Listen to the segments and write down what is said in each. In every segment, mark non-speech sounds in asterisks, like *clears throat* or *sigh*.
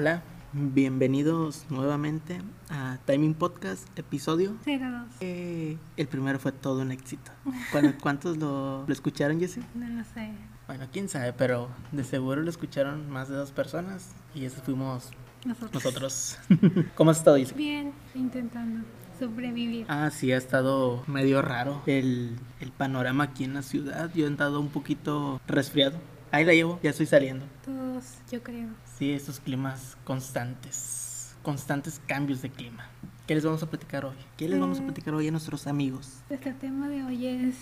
Hola, bienvenidos nuevamente a Timing Podcast, episodio. 02. Eh, el primero fue todo un éxito. ¿Cuántos, cuántos lo, lo escucharon, Jessy? No lo sé. Bueno, quién sabe, pero de seguro lo escucharon más de dos personas y esos fuimos Nosotros. nosotros. *laughs* ¿Cómo has estado, Jessy? Bien, intentando sobrevivir. Ah, sí, ha estado medio raro el, el panorama aquí en la ciudad. Yo he andado un poquito resfriado. Ahí la llevo, ya estoy saliendo. Todos, yo creo. Sí, esos climas constantes, constantes cambios de clima. ¿Qué les vamos a platicar hoy? ¿Qué les vamos a Mm. platicar hoy a nuestros amigos? Nuestro tema de hoy es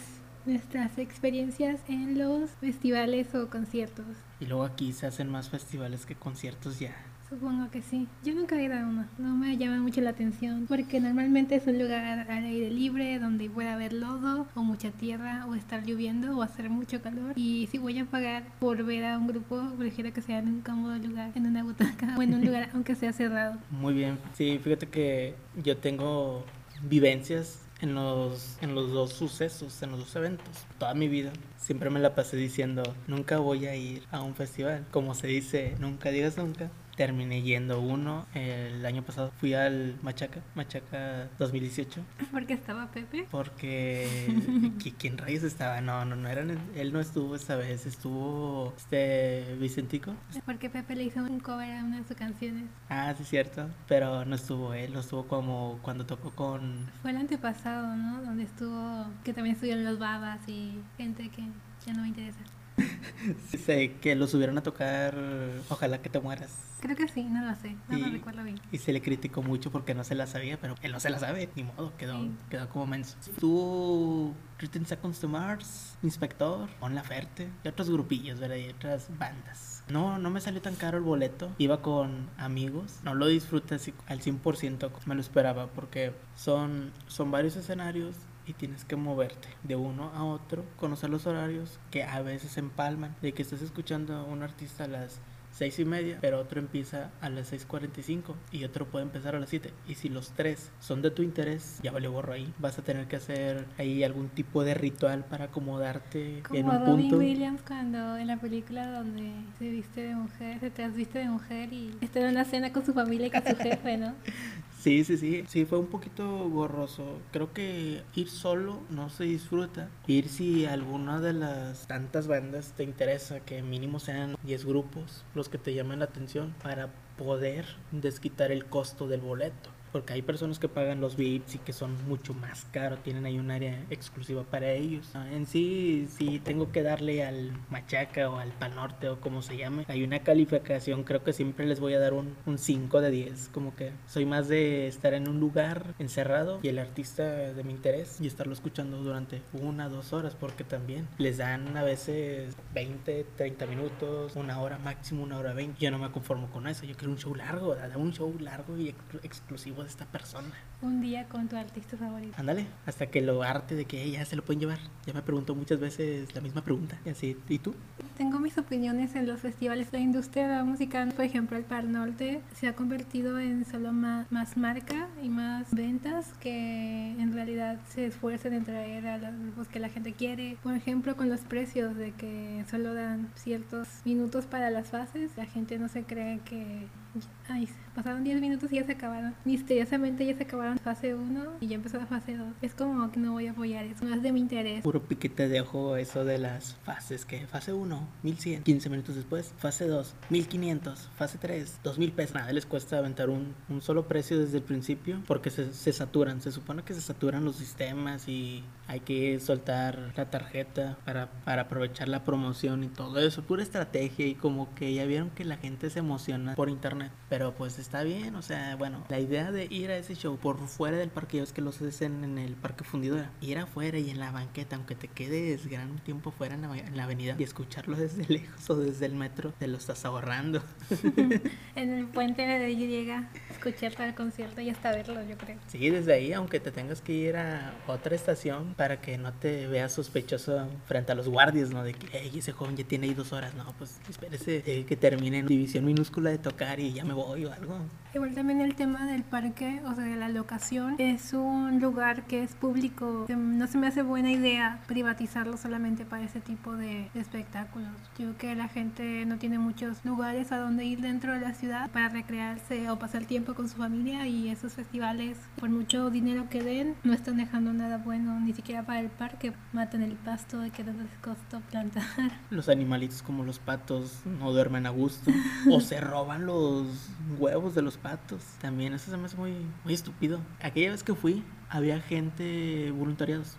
nuestras experiencias en los festivales o conciertos. Y luego aquí se hacen más festivales que conciertos ya. Supongo que sí. Yo nunca he ido a uno. No me llama mucho la atención porque normalmente es un lugar al aire libre donde puede haber lodo o mucha tierra o estar lloviendo o hacer mucho calor. Y si voy a pagar por ver a un grupo, prefiero que sea en un cómodo lugar, en una butaca o en un lugar aunque sea cerrado. Muy bien. Sí, fíjate que yo tengo vivencias en los, en los dos sucesos, en los dos eventos. Toda mi vida siempre me la pasé diciendo, nunca voy a ir a un festival. Como se dice, nunca digas nunca. Terminé yendo uno el año pasado. Fui al Machaca, Machaca 2018. Porque estaba Pepe. Porque *laughs* ¿qui- ¿quién rayos estaba? No, no, no eran, él no estuvo esta vez, estuvo este Vicentico. Porque Pepe le hizo un cover a una de sus canciones. Ah, sí, cierto, pero no estuvo él, no estuvo como cuando tocó con... Fue el antepasado, ¿no? Donde estuvo, que también estuvieron los babas y gente que ya no me interesa. *laughs* Sé que lo subieron a tocar Ojalá que te mueras. Creo que sí, no lo sé, no lo Y- recuerdo bien. Y se le criticó mucho porque no se la sabía, pero él no se la sabe, ni modo, quedó, Sí. quedó como menso. Tuvo 13 Seconds to Mars, Inspector, Mon Laferte y otros grupillos, ¿verdad? Y otras bandas. No, no me salió tan caro el boleto. Iba con amigos. No lo disfruté así al 100% como me lo esperaba porque son, son varios escenarios y tienes que moverte de uno a otro, conocer los horarios que a veces se empalman. De que estés escuchando a un artista a las seis y media, pero otro empieza a las 6.45 y otro puede empezar a las 7. Y si los tres son de tu interés, ya vale gorro ahí. Vas a tener que hacer ahí algún tipo de ritual para acomodarte en un punto. Williams cuando en la película donde se viste de mujer, se transviste de mujer y está en una cena con su familia y con su jefe, ¿no? *laughs* Sí, sí, sí. Sí, fue un poquito gorroso. Creo que ir solo no se disfruta. Ir si alguna de las tantas bandas te interesa, que mínimo sean 10 grupos los que te llaman la atención para poder desquitar el costo del boleto. Porque hay personas que pagan los VIPs y que son mucho más caros, tienen ahí un área exclusiva para ellos. Ah, En sí, sí tengo que darle al Machaca o al Pal Norte o como se llame. Hay una calificación, creo que siempre les voy a dar un, un 5 de 10. Como que soy más de estar en un lugar encerrado y el artista de mi interés y estarlo escuchando durante una, dos horas. Porque también les dan a veces 20, 30 minutos, una hora máximo, una hora 20. Yo no me conformo con eso. Yo quiero un show largo, un show largo y ex- exclusivo de esta persona. Un día con tu artista favorito. Ándale, hasta que lo arte de que "Ey, ya se lo pueden llevar. Ya me preguntó muchas veces la misma pregunta. Y así, ¿y tú? Tengo mis opiniones en los festivales. La industria de la música, por ejemplo, el Par Norte, se ha convertido en solo más, más marca y más ventas que en realidad se esfuerzan en traer a los grupos que la gente quiere. Por ejemplo, con los precios de que solo dan ciertos minutos para las fases, la gente no se cree que... Ay, pasaron 10 minutos y ya se acabaron. Misteriosamente ya se acabaron fase 1 y ya empezó la fase 2. Es como que no voy a apoyar eso, no es de mi interés. Puro piquete de ojo eso de las fases. Que fase 1, 1100. 15 minutos después, fase 2, 1500. Fase 3, 2000 pesos. Nada les cuesta aventar un, un solo precio desde el principio porque se, se saturan. Se supone que se saturan los sistemas y hay que soltar la tarjeta para, para aprovechar la promoción y todo eso. Pura estrategia y como que ya vieron que la gente se emociona por internet. Pero pues está bien, o sea, bueno, la idea de ir a ese show por fuera del parque, ves que los hacen en el parque fundidora, ir afuera y en la banqueta, aunque te quedes gran tiempo fuera en la, en la avenida y escucharlo desde *laughs* lejos o desde el metro, te lo estás ahorrando. *laughs* En el puente de Y escuchar todo el concierto y hasta verlo, yo creo. Sí, desde ahí, aunque te tengas que ir a otra estación para que no te veas sospechoso frente a los guardias, ¿no? De que, hey, ese joven ya tiene ahí dos horas. No, pues espérese eh, que termine en división minúscula de tocar y y ya me voy o algo. Igual también el tema del parque, o sea, de la locación, es un lugar que es público. No se me hace buena idea privatizarlo solamente para ese tipo de espectáculos. Yo creo que la gente no tiene muchos lugares a donde ir dentro de la ciudad para recrearse o pasar tiempo con su familia y esos festivales, por mucho dinero que den, no están dejando nada bueno, ni siquiera para el parque. Matan el pasto que les costó plantar. Los animalitos como los patos no duermen a gusto o se roban los huevos de los patos. También eso se me hace muy, muy estúpido. Aquella vez que fui, había gente voluntariados.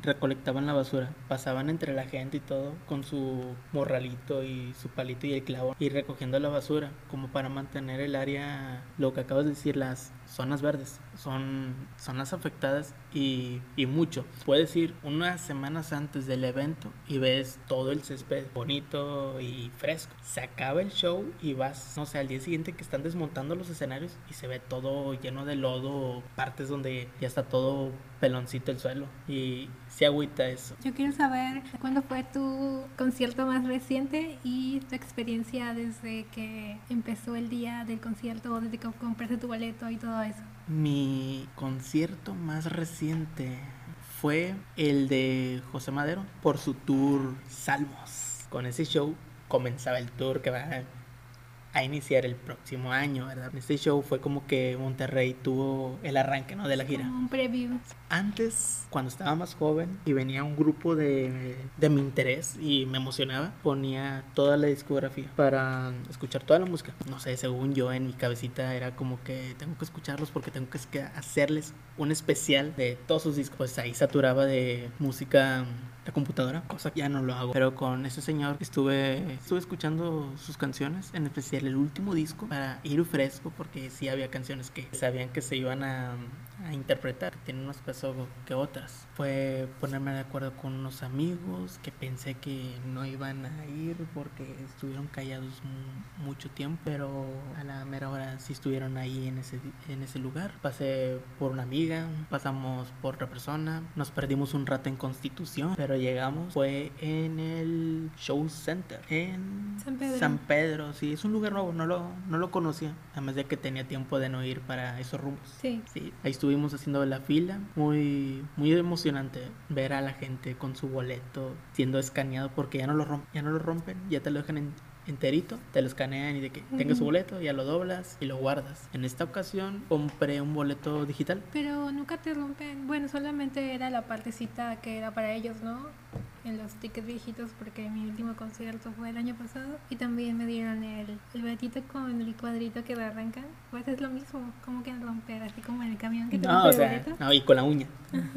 Recolectaban la basura, pasaban entre la gente y todo con su morralito y su palito y el clavo y recogiendo la basura como para mantener el área, lo que acabas de decir, las zonas verdes, son zonas afectadas y, y, mucho. Puedes ir unas semanas antes del evento y ves todo el césped bonito y fresco. Se acaba el show y vas, no sé, al día siguiente que están desmontando los escenarios y se ve todo lleno de lodo, partes donde ya está todo peloncito el suelo y se agüita eso. Yo quiero saber cuándo fue tu concierto más reciente y tu experiencia desde que empezó el día del concierto desde que compraste tu boleto y todo eso. Mi concierto más reciente fue el de José Madero por su tour Salmos. Con ese show comenzaba el tour que va a iniciar el próximo año, ¿verdad? Este show fue como que Monterrey tuvo el arranque, ¿no? De la gira. Como un preview. Antes, cuando estaba más joven y venía un grupo de, de mi interés y me emocionaba, ponía toda la discografía para escuchar toda la música. No sé, según yo en mi cabecita era como que tengo que escucharlos porque tengo que hacerles un especial de todos sus discos. Pues ahí saturaba de música la computadora, cosa que ya no lo hago. Pero con ese señor estuve, estuve escuchando sus canciones, en especial el último disco, para ir fresco, porque sí había canciones que sabían que se iban a, a interpretar, tienen más peso que otras. Fue ponerme de acuerdo con unos amigos que pensé que no iban a ir porque estuvieron callados mucho tiempo, pero a la mera hora sí estuvieron ahí en ese, en ese lugar. Pasé por una amiga, pasamos por otra persona, nos perdimos un rato en Constitución, pero llegamos, fue en el Show Center, en San Pedro. San Pedro, sí, es un lugar nuevo, no lo, no lo conocía, además de que tenía tiempo de no ir para esos rumbos. Sí. Sí, ahí estuvimos haciendo la fila, muy, muy emocionante ver a la gente con su boleto siendo escaneado porque ya no lo rompen, ya no lo rompen, ya te lo dejan en, enterito, te lo escanean y de que tenga su boleto, ya lo doblas y lo guardas. En esta ocasión compré un boleto digital. Pero nunca te rompen, bueno, solamente era la partecita que era para ellos, ¿no? En los tickets viejitos, porque mi último concierto fue el año pasado y también me dieron el, el boletito con el cuadrito que le arrancan. Pues es lo mismo, como que romper, así como en el camión que te No, o sea, no, y con la uña.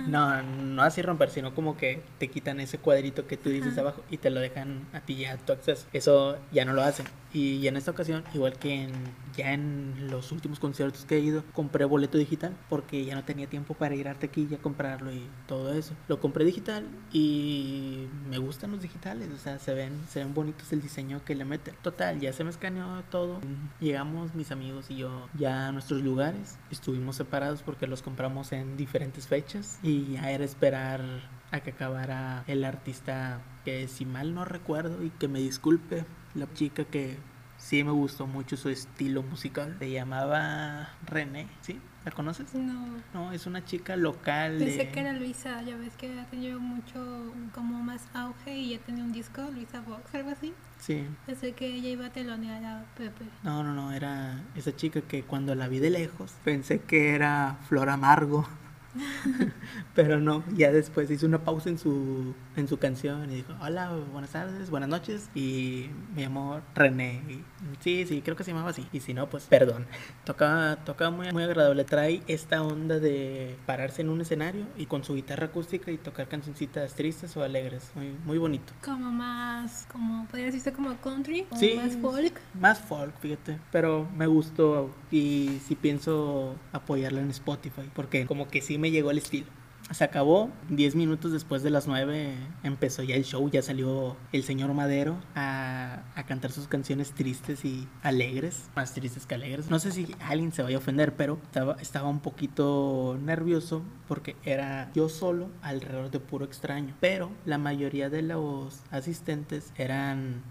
No, no así romper, sino como que te quitan ese cuadrito que tú dices Ajá. abajo y te lo dejan a ti ya a tu acceso. Eso ya no lo hacen. Y en esta ocasión, igual que en, ya en los últimos conciertos que he ido, compré boleto digital porque ya no tenía tiempo para ir a taquilla a comprarlo y todo eso. Lo compré digital y me gustan los digitales, o sea, se ven, se ven bonitos el diseño que le meten. Total, ya se me escaneó todo. Llegamos mis amigos y yo ya a nuestros lugares. Estuvimos separados porque los compramos en diferentes fechas y ya era esperar a que acabara el artista que si mal no recuerdo y que me disculpe la chica que sí me gustó mucho su estilo musical se llamaba René ¿sí? ¿la conoces? No, no es una chica local pensé de... que era Luisa, ya ves que ha tenido mucho, como más auge y ya tenía un disco, Luisa Vox, algo así. sí Pensé que ella iba a telonear a Pepe. no no no era esa chica que cuando la vi de lejos pensé que era Flor Amargo *laughs* pero no ya después hizo una pausa en su en su canción y dijo hola buenas tardes buenas noches y me llamó René y, sí sí creo que se llamaba así y si no pues perdón *laughs* toca toca muy muy agradable trae esta onda de pararse en un escenario y con su guitarra acústica y tocar cancioncitas tristes o alegres muy muy bonito Como más, como, podría decirse como country o Sí, más folk. Más folk, fíjate. Pero me gustó y sí pienso apoyarla en Spotify porque como que sí me llegó el estilo. Se acabó, 10 minutos después de las 9 empezó ya el show, ya salió el señor Madero a, a cantar sus canciones tristes y alegres, más tristes que alegres. No sé si alguien se vaya a ofender, pero estaba, estaba un poquito nervioso porque era yo solo alrededor de puro extraño. Pero la mayoría de los asistentes eran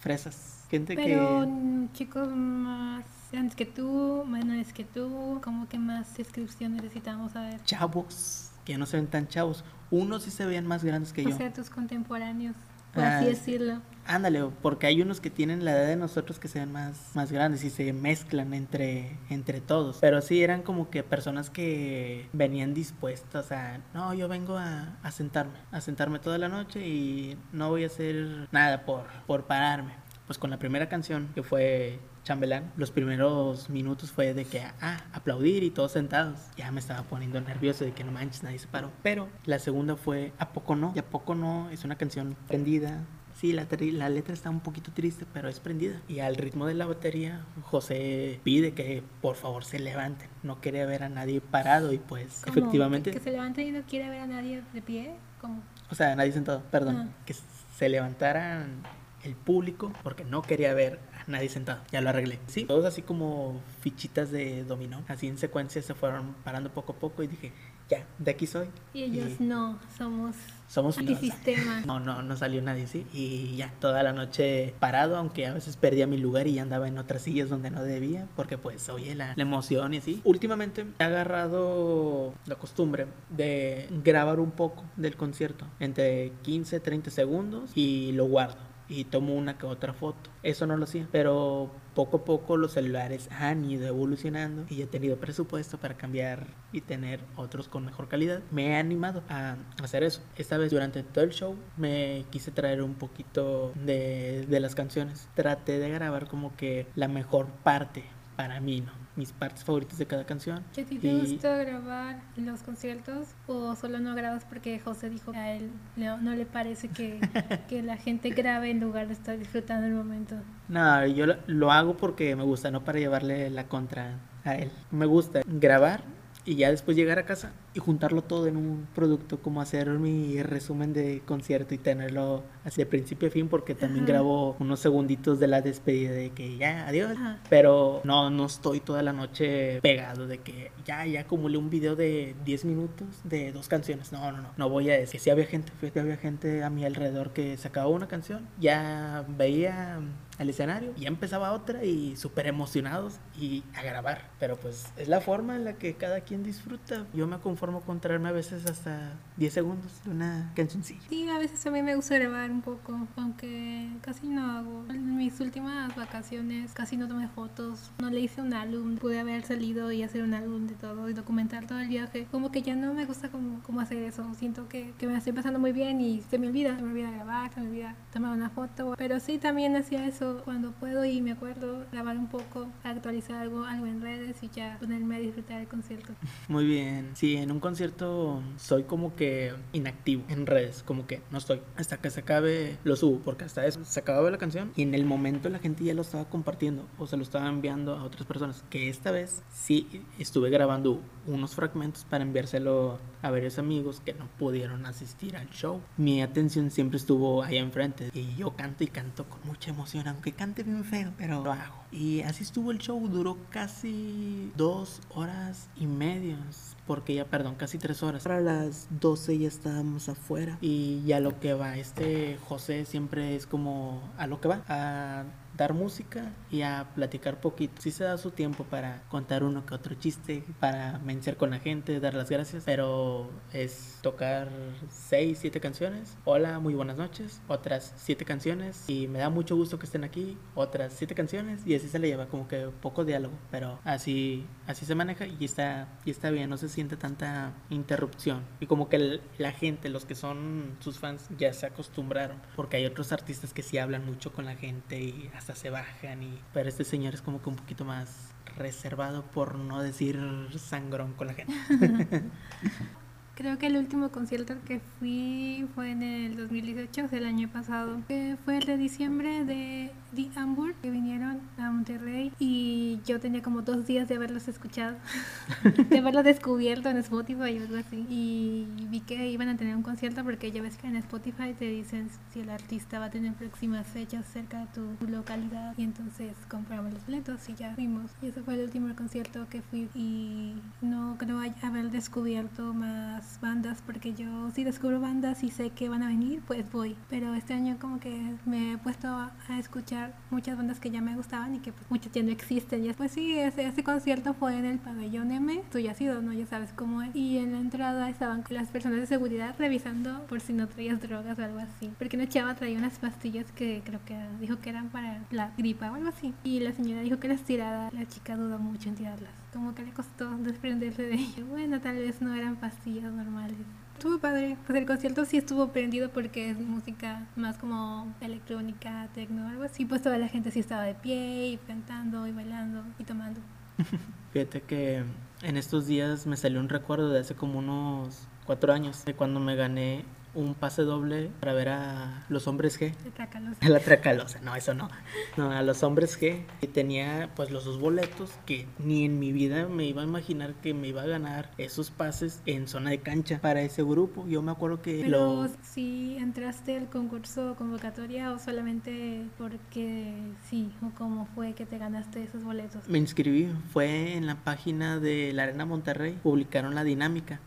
fresas. Gente Pero que... mm, chicos más grandes que tú, menores que tú, como que más descripción necesitamos saber. Chavos, que ya no se ven tan chavos. Unos sí se veían más grandes que yo. O sea, tus contemporáneos, por Ah, así sí. decirlo. Ándale, porque hay unos que tienen la edad de nosotros que se ven más, más grandes y se mezclan entre, entre todos. Pero sí eran como que personas que venían dispuestas a, no, yo vengo a, a sentarme, a sentarme toda la noche y no voy a hacer nada por, por pararme. Pues con la primera canción que fue Chambelán, los primeros minutos fue de que, ah, aplaudir y todos sentados. Ya me estaba poniendo nervioso de que no manches, nadie se paró. Pero la segunda fue ¿A poco no? Y ¿A poco no? Es una canción prendida, Sí, la, la letra está un poquito triste, pero es prendida. Y al ritmo de la batería, José pide que por favor se levanten. No quería ver a nadie parado y pues Como efectivamente, Que, se levante y no quiere ver a nadie de pie. Como, o sea, nadie sentado, perdón, Ah. que se levantaran el público porque no quería ver a nadie sentado. Ya lo arreglé. Sí, todos así como fichitas de dominó, así en secuencia se fueron parando poco a poco y dije, ya, de aquí soy. y ellos Y no, somos somos antisistema. *laughs* No, no, no salió nadie, sí. Y ya, toda la noche parado, aunque a veces perdía mi lugar y andaba en otras sillas donde no debía, porque pues, oye, la, la emoción y así. Últimamente he agarrado la costumbre de grabar un poco del concierto, entre 15, 30 segundos, y lo guardo. Y tomo una que otra foto. Eso no lo hacía. Pero poco a poco los celulares han ido evolucionando y he tenido presupuesto para cambiar y tener otros con mejor calidad. Me he animado a hacer eso. Esta vez durante todo el show me quise traer un poquito de, de las canciones. Traté de grabar como que la mejor parte para mí, ¿no? Mis partes favoritas de cada canción. ¿Que a ti te Y- gusta grabar los conciertos o solo no grabas porque José dijo que a él le- no le parece que, *laughs* que la gente grabe en lugar de estar disfrutando el momento? No, yo lo, lo hago porque me gusta, no para llevarle la contra a él. Me gusta grabar y ya después llegar a casa y juntarlo todo en un producto, como hacer mi resumen de concierto y tenerlo así de principio a fin, porque también Ajá. grabo unos segunditos de la despedida de que ya, adiós. Ajá. Pero no, no estoy toda la noche pegado de que ya, ya acumulé un video de 10 minutos de dos canciones. No, no, no, no voy a decir. Que si había gente, fíjate, había gente a mi alrededor que sacaba una canción, ya veía al escenario, y ya empezaba otra y súper emocionados y a grabar. Pero pues es la forma en la que cada quien disfruta. Yo me conformo con traerme a veces hasta 10 segundos de una cancioncilla. Sí, a veces a mí me gusta grabar un poco, aunque casi no hago. En mis últimas vacaciones casi no tomé fotos, no le hice un álbum, pude haber salido y hacer un álbum de todo y documentar todo el viaje. Como que ya no me gusta como, como hacer eso, siento que, que me estoy pasando muy bien y se me olvida, se me olvida grabar, se me olvida tomar una foto. Pero sí, también hacía eso cuando puedo y me acuerdo grabar un poco, actualizar algo, algo en redes y ya ponerme a disfrutar el concierto. Muy bien. Sí, en un concierto soy como que inactivo en redes, como que no estoy. Hasta que se acabe, lo subo, porque hasta eso se acababa la canción y en el momento la gente ya lo estaba compartiendo o se lo estaba enviando a otras personas. Que esta vez sí estuve grabando unos fragmentos para enviárselo a varios amigos que no pudieron asistir al show. Mi atención siempre estuvo ahí enfrente y yo canto y canto con mucha emoción, aunque cante bien feo, pero lo hago. Y así estuvo el show, duró casi dos horas y media, porque ya, perdón, casi tres horas. Para las 12 ya estábamos afuera y ya lo que va, este José siempre es como a lo que va, a dar música y a platicar poquito. Sí se da su tiempo para contar uno que otro chiste, para mencionar con la gente, dar las gracias, pero es tocar seis, siete canciones. Hola, muy buenas noches. Otras siete canciones y me da mucho gusto que estén aquí. Otras siete canciones y así se le lleva como que poco diálogo, pero así así se maneja y está y está bien, no se siente tanta interrupción y como que el- la gente, los que son sus fans ya se acostumbraron, porque hay otros artistas que sí hablan mucho con la gente y hasta se bajan y pero este señor es como que un poquito más reservado por no decir sangrón con la gente. *laughs* Creo que el último concierto que fui fue en el 2018, o sea, el año pasado, que fue el de diciembre de The Hamburg, que vinieron a Monterrey y yo tenía como dos días de haberlos escuchado, *laughs* de haberlos descubierto en Spotify o algo así. Y vi que iban a tener un concierto porque ya ves que en Spotify te dicen si el artista va a tener próximas fechas cerca de tu localidad y entonces compramos los boletos y ya fuimos. Y ese fue el último concierto que fui y no creo haber descubierto más bandas, porque yo si descubro bandas y sé que van a venir, pues voy. Pero este año como que me he puesto a, escuchar muchas bandas que ya me gustaban y que pues muchas ya no existen. Y pues sí, ese, ese concierto fue en el pabellón M, tú ya has ido, ¿no? Ya sabes cómo es. Y en la entrada estaban las personas de seguridad revisando por si no traías drogas o algo así. Porque una chava traía unas pastillas que creo que dijo que eran para la gripa o algo así. Y la señora dijo que las tirara, la chica dudó mucho en tirarlas. Como que le costó desprenderse de ello. Bueno, tal vez no eran pastillas normales. Estuvo padre, pues el concierto sí estuvo prendido porque es música más como electrónica, tecno, algo así. Pues toda la gente sí estaba de pie y cantando y bailando y tomando. *laughs* Fíjate que en estos días me salió un recuerdo de hace como unos cuatro años, de cuando me gané un pase doble para ver a los hombres G. A *laughs* la Tracalosa, no, eso no. No, a los hombres G. Y tenía pues los dos boletos que ni en mi vida me iba a imaginar que me iba a ganar esos pases en zona de cancha para ese grupo. Yo me acuerdo que Pero si entraste al concurso convocatoria o solamente porque sí, o cómo fue que te ganaste esos boletos. Me inscribí, fue en la página de la Arena Monterrey, publicaron la dinámica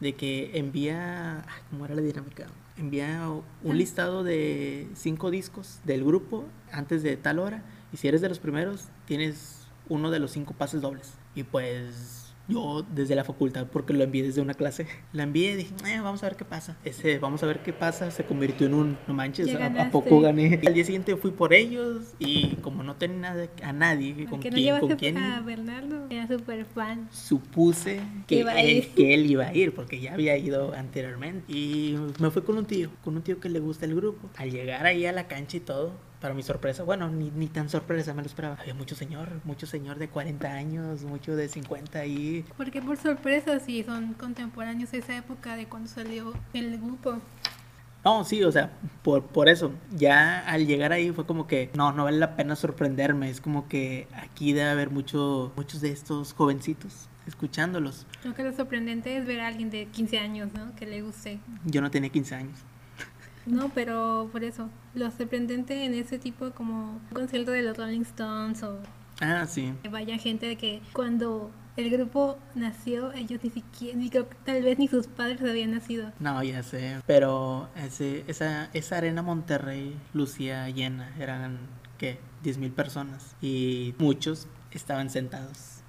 de que envía, ¿cómo era la dinámica? Envía un listado de cinco discos del grupo antes de tal hora y si eres de los primeros tienes uno de los cinco pases dobles. Y pues yo desde la facultad, porque lo envié desde una clase, la envié y dije, eh, vamos a ver qué pasa. Ese, vamos a ver qué pasa, se convirtió en un, no manches, ¿a, poco gané? Y al día siguiente fui por ellos y como no tenía nada, a nadie con quién, con quién. A Bernardo, era súper fan. Supuse que, él, que él iba a ir, porque ya había ido anteriormente. Y me fui con un tío, con un tío que le gusta el grupo. Al llegar ahí a la cancha y todo, para mi sorpresa, bueno, ni, ni tan sorpresa me lo esperaba. Había mucho señor, mucho señor de 40 años, mucho de 50 y... Porque por sorpresa, sí, son contemporáneos de esa época de cuando salió el grupo. No, sí, o sea, por, por eso, ya al llegar ahí fue como que, no, no vale la pena sorprenderme, es como que aquí debe haber mucho, muchos de estos jovencitos escuchándolos. Lo que lo sorprendente es ver a alguien de 15 años, ¿no? Que le guste. Yo no tenía 15 años. No, pero por eso, lo sorprendente en ese tipo como un concierto de los Rolling Stones o... Ah, sí. Que vaya gente de que cuando el grupo nació, ellos ni siquiera, ni creo que tal vez ni sus padres habían nacido. No, ya sé, pero ese, esa, esa arena Monterrey lucía llena, eran, ¿qué? 10 mil personas y muchos estaban sentados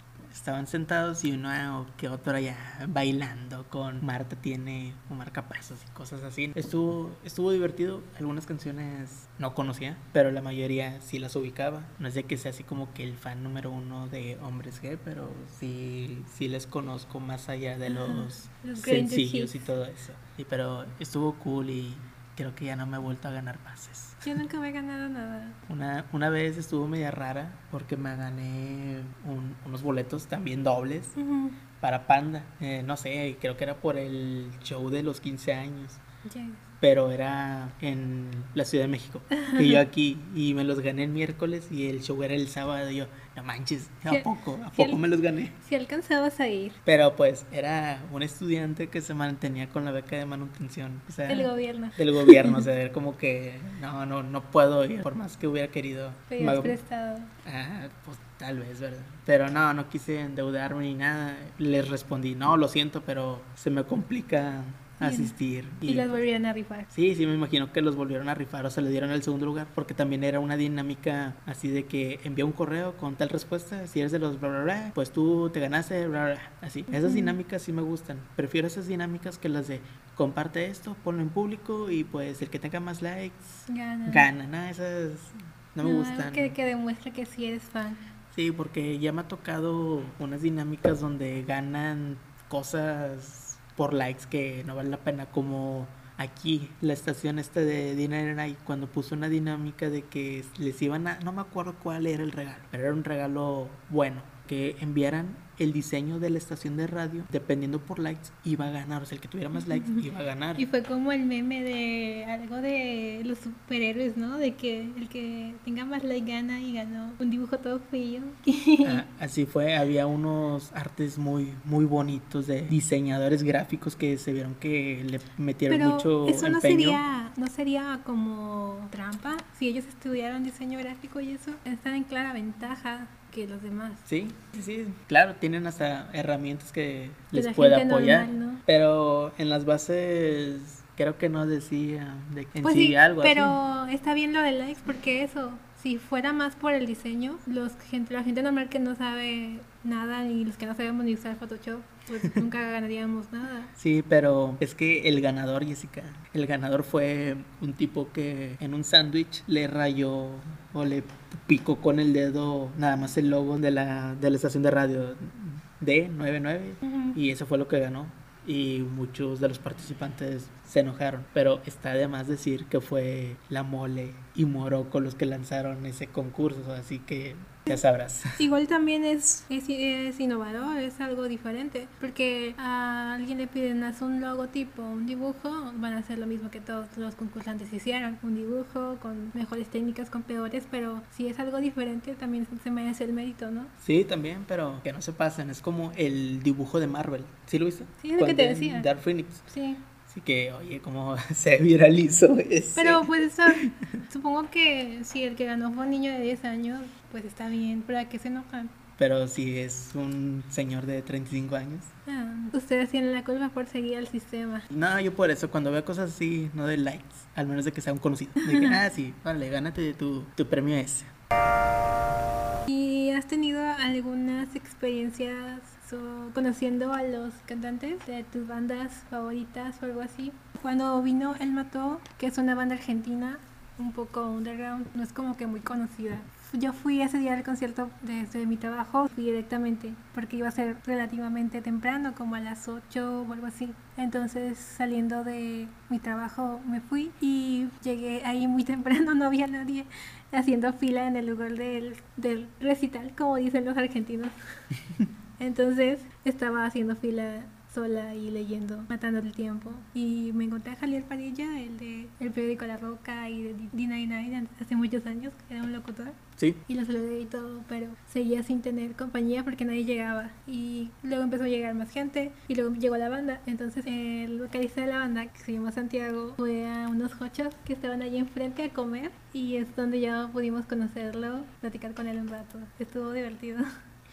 estaban sentados y uno que otro allá bailando con Marta tiene o marca pasos y cosas así. Estuvo, estuvo divertido. Algunas canciones no conocía, pero la mayoría sí las ubicaba. No es de que sea así como que el fan número uno de Hombres G, pero sí, sí les conozco más allá de los, sencillos y todo eso. Sí, pero estuvo cool y creo que ya no me he vuelto a ganar pases. Yo nunca me he ganado nada. Una, una vez estuvo media rara porque me gané unos boletos también dobles para Panda. Eh, no sé, creo que era por el show de los 15 años pero era en la Ciudad de México. Y yo *laughs* aquí, y me los gané el miércoles y el show era el sábado. Y yo, no manches, ¿a poco? ¿A poco me los gané? Si alcanzabas a ir. Pero pues era un estudiante que se mantenía con la beca de manutención. O sea, del gobierno. Del gobierno, o sea, *laughs* como que no, no, no puedo ir, por más que hubiera querido. Pedías prestado. Ah, pues tal vez, ¿verdad? Pero no, no quise endeudarme ni nada. Les respondí, no, lo siento, pero se me complica asistir. Y, los volvieron a rifar. Sí, sí, me imagino que los volvieron a rifar o se le dieron el segundo lugar porque también era una dinámica así de que envía un correo con tal respuesta, si eres de los bla bla bla, pues tú te ganaste, bla bla, así. Esas dinámicas sí me gustan. Prefiero esas dinámicas que las de comparte esto, ponlo en público y pues el que tenga más likes gana. Gana, no, esas no, me gustan. Que, que demuestra que sí eres fan. Sí, porque ya me ha tocado unas dinámicas donde ganan cosas por likes que no vale la pena como aquí la estación esta de Dinner Night cuando puso una dinámica de que les iban a no me acuerdo cuál era el regalo pero era un regalo bueno que enviaran el diseño de la estación de radio, dependiendo por likes, iba a ganar. O sea, el que tuviera más likes iba a ganar. Y fue como el meme de algo de los superhéroes, ¿no? De que el que tenga más likes gana y ganó un dibujo todo feo. *laughs* Ah, así fue, había unos artes muy, muy bonitos de diseñadores gráficos que se vieron que le metieron Pero mucho eso no sería, no sería como trampa si ellos estudiaron diseño gráfico y eso están en clara ventaja que los demás. Sí, sí, claro, tienen hasta herramientas que Que les la puede gente apoyar. normal, ¿no? Pero en las bases creo que no decía de en Pues sí, sí, algo así. pero está bien lo de likes porque eso, si fuera más por el diseño, los gente, la gente normal que no sabe nada y los que no sabemos ni usar Photoshop, pues nunca ganaríamos nada. Sí, pero es que el ganador, Jessica, el ganador fue un tipo que en un sándwich le rayó o le picó con el dedo nada más el logo de la, de la estación de radio D99 Ujú. y eso fue lo que ganó. Y muchos de los participantes se enojaron, pero está de más decir que fue la mole y Morocco los que lanzaron ese concurso, así que ya sabrás. Igual también es, es, es innovador, es algo diferente, porque a alguien le piden hacer un logotipo, un dibujo, van a hacer lo mismo que todos los concursantes hicieron, un dibujo con mejores técnicas, con peores, pero si es algo diferente también se merece el mérito, ¿no? Sí, también, pero que no se pasen, es como el dibujo de Marvel, ¿sí lo viste? Sí, es lo que te de- decía. Dark Phoenix. Sí. Así que, oye, cómo *laughs* se viralizó ese. Pero pues eso, supongo que si el que ganó fue un niño de 10 años, pues está bien, ¿para qué se enojan? Pero si es un señor de 35 años. Ah, ustedes tienen la culpa por seguir al sistema. No, yo por eso, cuando veo cosas así, no doy likes. Al menos de que sea un conocido. De que, *laughs* ah, sí, vale, gánate tu, tu premio ese. ¿Y has tenido algunas experiencias conociendo a los cantantes de tus bandas favoritas o algo así? Cuando vino El Mató, que es una banda argentina un poco underground, no es como que muy conocida. Yo fui ese día al concierto desde mi trabajo, fui directamente, porque iba a ser relativamente temprano, como a las 8 o algo así. Entonces, saliendo de mi trabajo, me fui y llegué ahí muy *laughs* temprano, no había nadie haciendo fila en el lugar del, del recital, como dicen los argentinos. *laughs* Entonces estaba haciendo fila sola y leyendo, matando el tiempo. Y me encontré a Javier Padilla, el de el periódico La Roca y de D99 hace muchos años, que era un locutor. Sí, Y lo saludé y todo, pero seguía sin tener compañía porque nadie llegaba. Y luego empezó a llegar más gente y luego llegó la banda. Entonces el vocalista de la banda, que se llama Santiago, fue a unos hochos que estaban allí enfrente a comer y es donde ya pudimos conocerlo, platicar con él un rato. Estuvo divertido.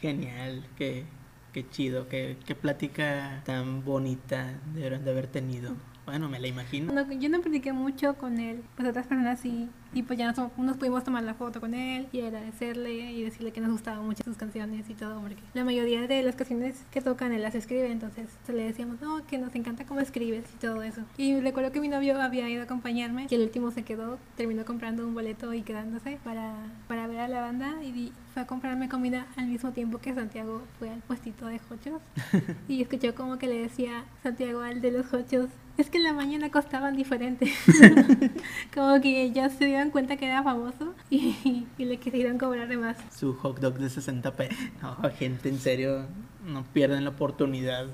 genial, qué, qué chido, qué, qué plática tan bonita debieron de haber tenido. Bueno, me la imagino. No, yo no platiqué mucho con él, pues otras personas sí. Y pues ya nos, nos pudimos tomar la foto con él y agradecerle y decirle que nos gustaban mucho sus canciones y todo, porque la mayoría de las canciones que tocan él las escribe, entonces se le decíamos, no, que nos encanta cómo escribes y todo eso. Y recuerdo que mi novio había ido a acompañarme y el último se quedó, terminó comprando un boleto y quedándose para, para ver a la banda y fue a comprarme comida al mismo tiempo que Santiago fue al puestito de hochos *laughs* y escuchó como que le decía Santiago al de los hochos, es que en la mañana costaban diferente. *laughs* como que ya se dieron cuenta que era famoso y, y le quisieron cobrar de más. Su hot dog de 60 pesos. No, gente, en serio, no pierden la oportunidad.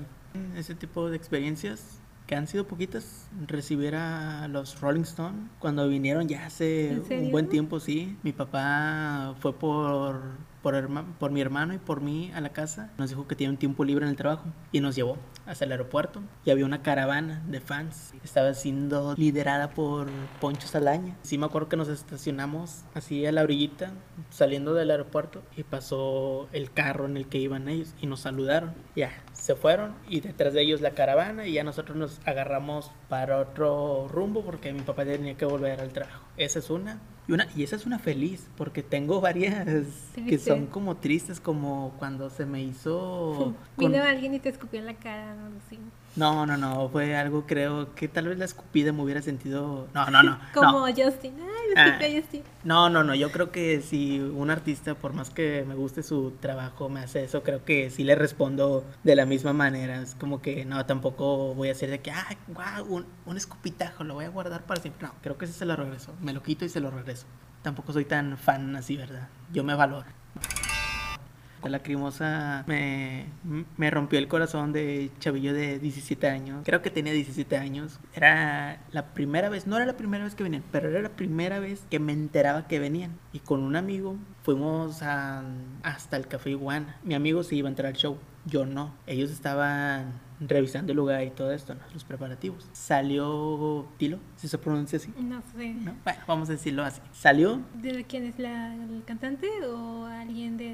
Ese tipo de experiencias, que han sido poquitas, recibir a los Rolling Stone cuando vinieron ya hace ¿En un buen tiempo, sí. Mi papá fue por, por, herma- por mi hermano y por mí a la casa. Nos dijo que tenía un tiempo libre en el trabajo y nos llevó hasta el aeropuerto. Y había una caravana de fans. Estaba siendo liderada por Poncho Salaña. Sí me acuerdo que nos estacionamos así a la orillita, saliendo del aeropuerto, y pasó el carro en el que iban ellos y nos saludaron. Ya, se fueron y detrás de ellos la caravana y ya nosotros nos agarramos para otro rumbo porque mi papá tenía que volver al trabajo. Esa es una. Y, una, y esa es una feliz, porque tengo varias que son como tristes, como cuando se me hizo... *laughs* con- Vino alguien y te escupió en la cara, no sé. No, no, no, fue algo creo que tal vez la escupida me hubiera sentido... No, no, no. *laughs* Como no. Justin. Ay, me Ah. Justin. No, no, no, yo creo que si un artista, por más que me guste su trabajo, me hace eso, creo que sí le respondo de la misma manera. Es como que no, tampoco voy a decir de que, ah, guau, un, un escupitajo, lo voy a guardar para siempre. No, creo que ese se lo regreso. Me lo quito y se lo regreso. Tampoco soy tan fan así, ¿verdad? Yo me valoro. La lacrimosa me, me rompió el corazón de chavillo de 17 años. Creo que tenía 17 años. Era la primera vez, no era la primera vez que venían, pero era la primera vez que me enteraba que venían. Y con un amigo fuimos a- hasta el Café Iguana. Mi amigo sí iba a entrar al show, yo no. Ellos estaban revisando el lugar y todo esto, ¿no? los preparativos. Salió Tilo, si se pronuncia así. No sé. ¿no? Bueno, vamos a decirlo así. Salió, ¿De quién es la, el cantante o alguien grupo?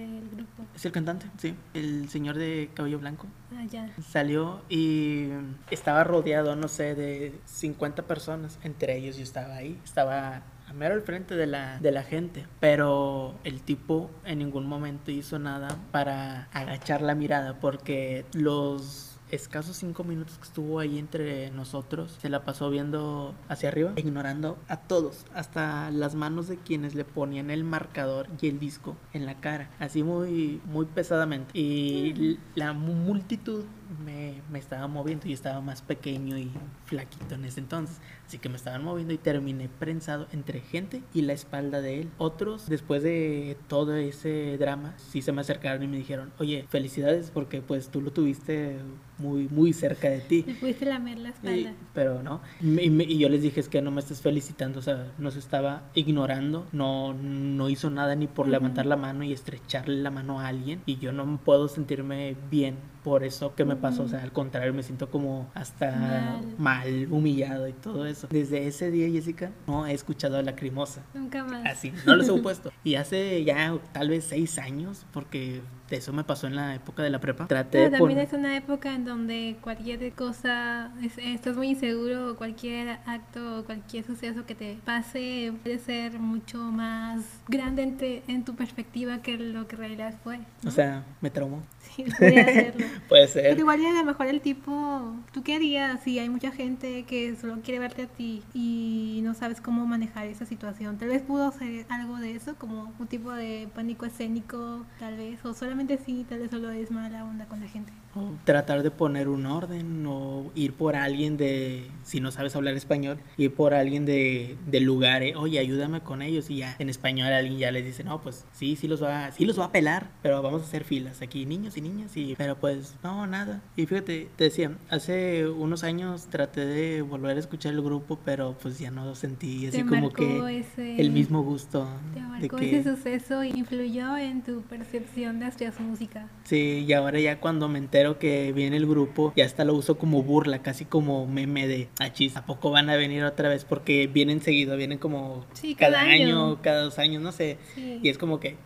Es el cantante, sí, el señor de cabello blanco. Ah, ya. Salió y estaba rodeado, no sé, de 50 personas. Entre ellos yo estaba ahí. Estaba a mero al frente de la, de la gente. Pero el tipo en ningún momento hizo nada para agachar la mirada porque los escasos cinco minutos que estuvo ahí entre nosotros se la pasó viendo hacia arriba, ignorando a todos, hasta las manos de quienes le ponían el marcador y el disco en la cara, así muy, muy pesadamente. Y la mu- multitud me, me estaba moviendo y estaba más pequeño y flaquito en ese entonces. Así que me estaban moviendo y terminé prensado entre gente y la espalda de él. Otros, después de todo ese drama, sí se me acercaron y me dijeron, oye, felicidades porque pues tú lo tuviste muy, muy cerca de ti. Le pudiste lamer la Y- espalda. pero no. Y, yo les dije, es que no me estés felicitando, o sea, nos estaba ignorando, no, no hizo nada ni por levantar la mano y estrecharle la mano a alguien. Y yo no puedo sentirme bien por eso que me pasó, o sea, al contrario, me siento como hasta Mal. mal, humillado y todo eso. Desde ese día, Jessica, no he escuchado a Lacrimosa. Nunca más. Así, no los he *laughs* puesto. Y hace ya tal vez seis años, porque eso me pasó en la época de la prepa. Traté Pero de también poner... es una época en donde cualquier cosa, es- estás muy inseguro, cualquier acto cualquier suceso que te pase puede ser mucho más grande en, te- en tu perspectiva que lo que en realidad fue. ¿no? O sea, me traumó. sí, podría hacerlo. *laughs* Puede ser. Pero igual y a lo mejor el tipo, ¿tú qué harías si hay mucha gente que solo quiere verte a ti y no sabes cómo manejar esa situación? Tal vez pudo ser algo de eso, como un tipo de pánico escénico, tal vez, o solamente sí, tal vez solo es mala onda con la gente. O tratar de poner un orden o ir por alguien de, si no sabes hablar español, ir por alguien de, del lugar, eh, oye, ayúdame con ellos y ya en español alguien ya les dice, no, pues sí, sí los va, sí los va a pelar, pero vamos a hacer filas aquí, niños y niñas, y, pero pues no, nada. Y fíjate, te decía, hace unos años traté de volver a escuchar el grupo, pero pues ya no sentí así Te como que ese- el mismo gusto Te de marcó que... ese suceso influyó en tu percepción de hacia su música. Sí, y ahora ya cuando me entero que viene el grupo, ya hasta lo uso como burla, casi como meme de achis. ¿A poco van a venir otra vez? Porque vienen seguido, vienen como Sí, cada, cada año, año. cada dos años, no sé. Sí. Y es como que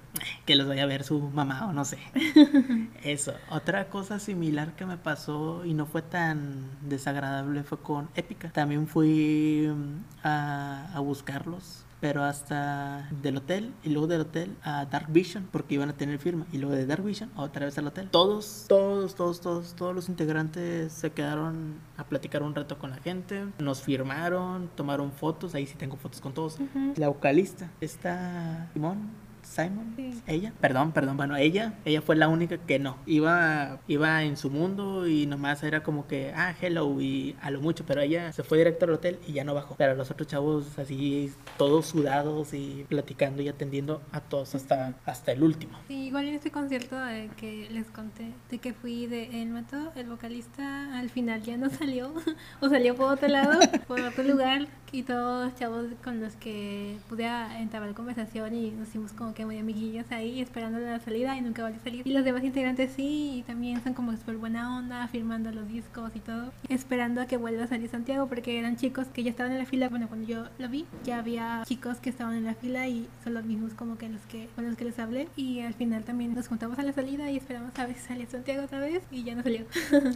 que los vaya a ver su mamá o no sé. *laughs* Eso. Otra cosa similar que me pasó y no fue tan desagradable fue con Épica. También fui mm, a, a buscarlos. Pero hasta del hotel y luego del hotel a Dark Vision porque iban a tener firma y luego de Dark Vision otra vez al hotel. Todos, todos, todos, todos, todos los integrantes se quedaron a platicar un rato con la gente, nos firmaron, tomaron fotos, ahí sí tengo fotos con todos. La vocalista está Simón, Simon, Sí. ella, perdón, perdón, bueno, ella, ella fue la única que no, iba, iba en su mundo y nomás era como que, ah, hello y a lo mucho, pero ella se fue directo al hotel y ya no bajó, pero los otros chavos así, todos sudados y platicando y atendiendo a todos hasta, hasta el último. Sí, igual en este concierto de que les conté de que fui de El Mato, el vocalista al final ya no *laughs* salió, *laughs* o salió por otro lado, por otro lugar, y todos los chavos con los que pude entablar conversación y nos hicimos como que muy amiguillos ahí esperando la salida y nunca volvió a salir. Y los demás integrantes sí, y también son como súper buena onda, firmando los discos y todo, esperando a que vuelva a salir Santiago, porque eran chicos que ya estaban en la fila, bueno, cuando yo lo vi, ya había chicos que estaban en la fila y son los mismos como que los que con los que les hablé y al final también nos juntamos a la salida y esperamos a ver si salía Santiago otra vez y ya no salió.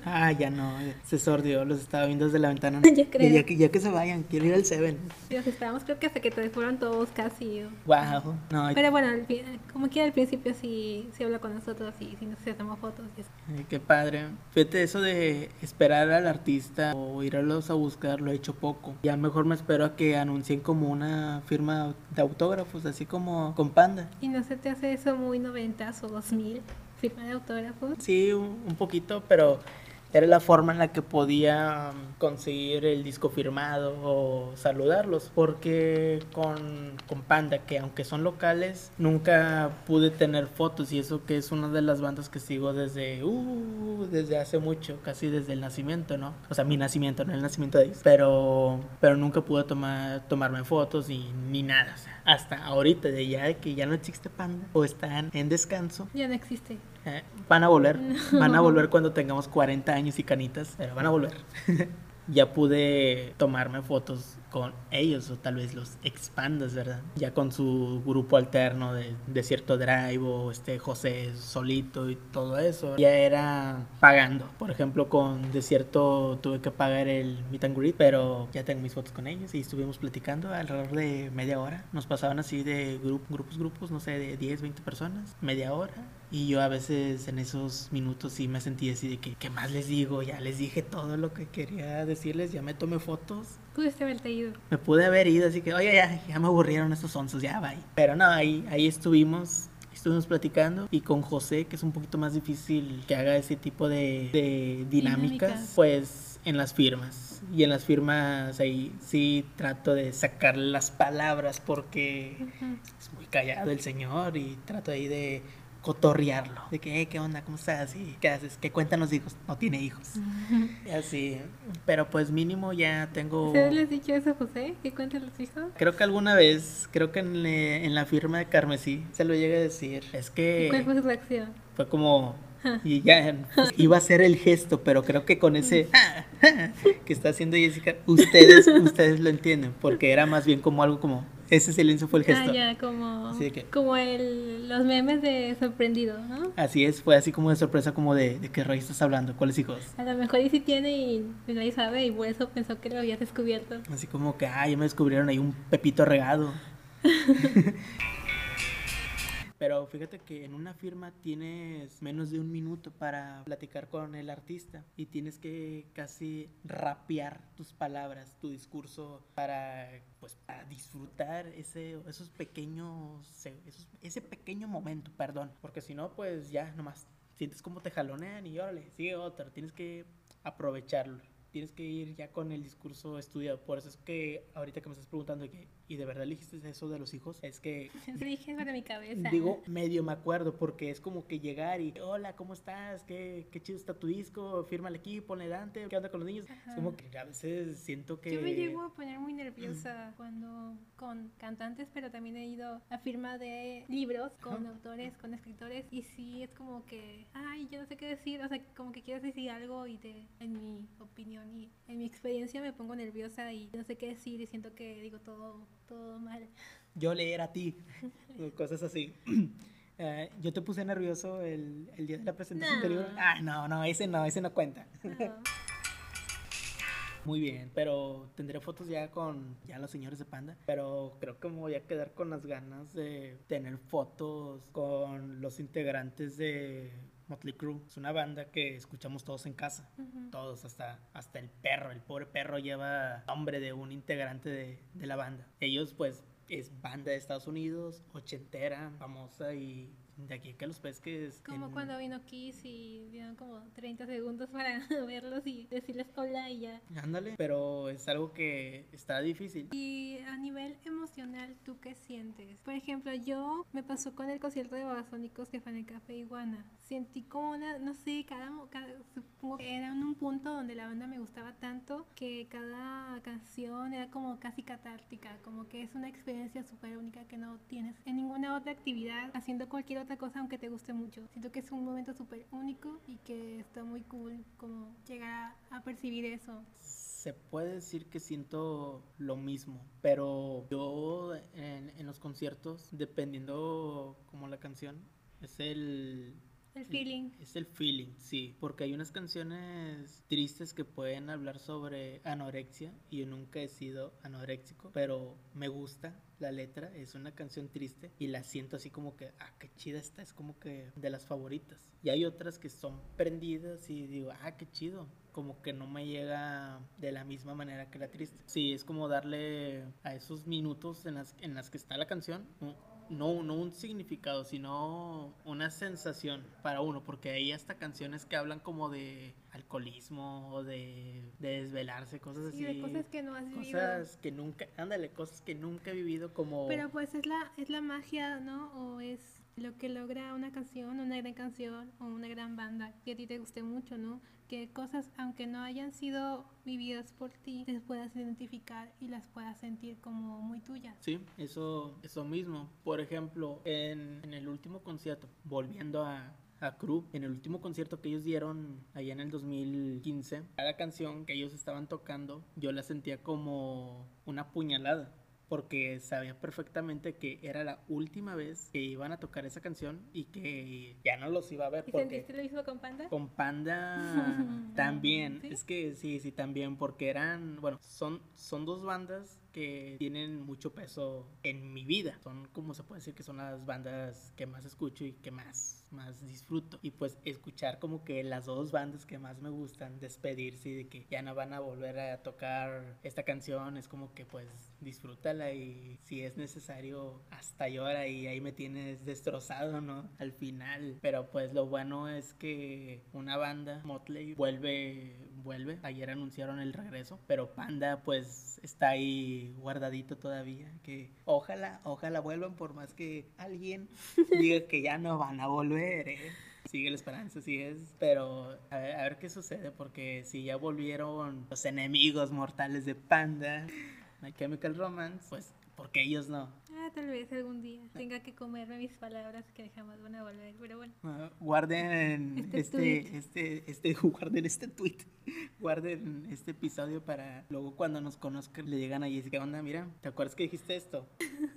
Ah, ya no, se sordió, los estaba viendo desde la ventana. *laughs* Ya creo. Ya que, ya que se vayan, quiero ir al Seven. Los esperamos creo que hasta que te fueron todos casi. Wow, no, Pero bueno, al fin- como que al principio sí, sí habla con nosotros y sí nos hacemos fotos y eso. Ay, qué padre. Fíjate, eso de esperar al artista o irlos a buscar lo he hecho poco. Ya mejor me espero a que anuncien como una firma de autógrafos, así como con Panda. ¿Y no se te hace eso muy noventas o 2000? Firma de autógrafos. Sí, un, un poquito, pero era la forma en la que podía um, conseguir el disco firmado o saludarlos. Porque con, con Panda, que aunque son locales, nunca pude tener fotos. Y eso que es una de las bandas que sigo desde, uh, desde hace mucho, casi desde el nacimiento, ¿no? O sea, mi nacimiento, no el nacimiento de ellos. Pero, pero nunca pude tomar, tomarme fotos y, ni nada. O sea, hasta ahorita, de ya que ya no existe Panda o están en descanso, Ya no existe. Eh, van a volver, *laughs* van a volver cuando tengamos 40 años y canitas, pero van a volver. *laughs* ya pude tomarme fotos con ellos o tal vez los expandas, ¿verdad? Ya con su grupo alterno de Desierto Drive o este José solito y todo eso. Ya era pagando. Por ejemplo, con Desierto tuve que pagar el meet and greet, pero ya tengo mis fotos con ellos y estuvimos platicando alrededor de media hora. Nos pasaban así de grupos, grupos, no sé, de 10, 20 personas, media hora. Y yo a veces en esos minutos sí me sentí así de que, ¿qué más les digo? Ya les dije todo lo que quería decirles, ya me tomé fotos. Pudiste haberte ido. Me pude haber ido, así que, oye, ya, ya me aburrieron estos onzos, ya, bye. Pero no, ahí, ahí estuvimos, estuvimos platicando. Y con José, que es un poquito más difícil que haga ese tipo de, de dinámicas, pues en las firmas. Y en las firmas ahí sí trato de sacar las palabras porque es muy callado el señor y trato ahí de cotorrearlo. De que, ¿qué onda? ¿Cómo estás? ¿Y qué haces? ¿Qué cuentan los hijos? No tiene hijos. Y así. Pero pues mínimo ya tengo... ¿Ustedes les dicho eso, José? ¿Qué cuentan los hijos? Creo que alguna vez, creo que en, en la firma de Carmesí se lo llegué a decir. Es que... ¿Cuál fue su reacción? Fue como... Y ya iba a ser el gesto, pero creo que con ese que está haciendo Jessica, ustedes, ustedes lo entienden, porque era más bien como algo como, ese silencio fue el gesto. Ah, ya, como, como el, los memes de sorprendido, ¿no? Así es, fue así como de sorpresa, como de, de qué rey estás hablando, ¿cuáles hijos? A lo mejor y sí tiene y nadie sabe y por eso pensó que lo habías descubierto. Así como que, ah, ya me descubrieron ahí un pepito regado. *laughs* Pero fíjate que en una firma tienes menos de un minuto para platicar con el artista y tienes que casi rapear tus palabras, tu discurso para pues para disfrutar ese esos pequeños esos, ese pequeño momento, perdón, porque si no pues ya nomás sientes como te jalonean y órale, sigue otro, tienes que aprovecharlo. Tienes que ir ya con el discurso estudiado. Por eso es que ahorita que me estás preguntando que, y de verdad dijiste eso de los hijos, es que... *laughs* dije de mi cabeza. Digo, medio me acuerdo porque es como que llegar y, hola, ¿cómo estás? ¿Qué, qué chido está tu disco? Firma el equipo, ponle Dante, ¿qué onda con los niños? Es como que a veces siento que... Yo me llego a poner muy nerviosa cuando con cantantes, pero también he ido a firma de libros con autores, con escritores, y sí, es como que, ay, yo no sé qué decir, o sea, como que quieres decir algo y te, en mi opinión, y en mi experiencia me pongo nerviosa y no sé qué decir y siento que digo todo, todo mal. Yo leer a ti, *laughs* cosas así. *clears throat* Eh, yo te puse nervioso el, el, día de la presentación anterior. Ah, no, no, ese no, ese no cuenta. *laughs* Muy bien, pero tendré fotos ya con ya los señores de Panda, pero creo que me voy a quedar con las ganas de tener fotos con los integrantes de Motley Crue. Es una banda que escuchamos todos en casa. Todos, hasta, hasta el perro. El pobre perro lleva nombre de un integrante de, de la banda. Ellos, pues, es banda de Estados Unidos, ochentera, famosa y de aquí que los pesques. Como cuando vino Kiss y dieron como 30 segundos para *laughs* verlos y decirles hola y ya. Ándale, pero es algo que está difícil. Y a nivel emocional, ¿tú qué sientes? Por ejemplo, yo me pasó con el concierto de Babasónicos que fue en el Café Iguana. Sentí como una, no sé, cada, supongo que era en un punto donde la banda me gustaba tanto que cada canción era como casi catártica, como que es una experiencia súper única que no tienes en ninguna otra actividad haciendo cualquier otra cosa aunque te guste mucho. Siento que es un momento súper único y que está muy cool como llegar a, percibir eso se puede decir que siento lo mismo, pero yo en, en, los conciertos, dependiendo como la canción, es el el feeling. Es el feeling, sí, porque hay unas canciones tristes que pueden hablar sobre anorexia y yo nunca he sido anoréxico, pero me gusta la letra, es una canción triste y la siento así como que, ah, qué chida está, es como que de las favoritas. Y hay otras que son prendidas y digo, ah, qué chido, como que no me llega de la misma manera que la triste. Sí, es como darle a esos minutos en las, en las que está la canción no, no un significado, sino una sensación para uno, porque hay hasta canciones que hablan como de alcoholismo o de, desvelarse, cosas así. de cosas que no has vivido. Cosas que nunca, ándale, cosas que nunca he vivido como... Pero pues es la, es la magia, ¿no? O es lo que logra una canción, una gran canción o una gran banda que a ti te guste mucho, ¿no? Que cosas, aunque no hayan sido vividas por ti, te puedas identificar y las puedas sentir como muy tuyas. Sí, eso, eso mismo. Por ejemplo, en, el último concierto, volviendo a, a Crew. En el último concierto que ellos dieron allá en el 2015, cada canción que ellos estaban tocando, yo la sentía como una puñalada porque sabía perfectamente que era la última vez que iban a tocar esa canción y que ya no los iba a ver. ¿Y sentiste lo mismo con Panda? Con Panda *laughs* también. ¿Sí? Es que sí, sí, también, porque eran, bueno, son, son dos bandas que tienen mucho peso en mi vida. Son, como se puede decir, que son las bandas que más escucho y que más, más disfruto. Y pues escuchar como que las dos bandas que más me gustan despedirse de que ya no van a volver a tocar esta canción, es como que pues disfrútala y si es necesario hasta llora y ahí me tienes destrozado, ¿no? Al final. Pero pues lo bueno es que una banda, Motley, vuelve, vuelve. Ayer anunciaron el regreso, pero Panda pues está ahí guardadito todavía. Que ojalá, ojalá vuelvan por más que alguien *laughs* diga que ya no van a volver, ¿eh? Sigue la esperanza, sí es. Pero a ver, a ver qué sucede, porque si ya volvieron los enemigos mortales de Panda, My Chemical Romance, pues, porque ellos no? Ah, tal vez algún día tenga que comerme mis palabras que jamás van a volver, pero bueno. Uh, guarden Este este, este, este, *laughs* guarden este tweet, guarden este episodio para luego cuando nos conozcan le llegan dicen, ¿qué onda? Mira, ¿te acuerdas que dijiste esto?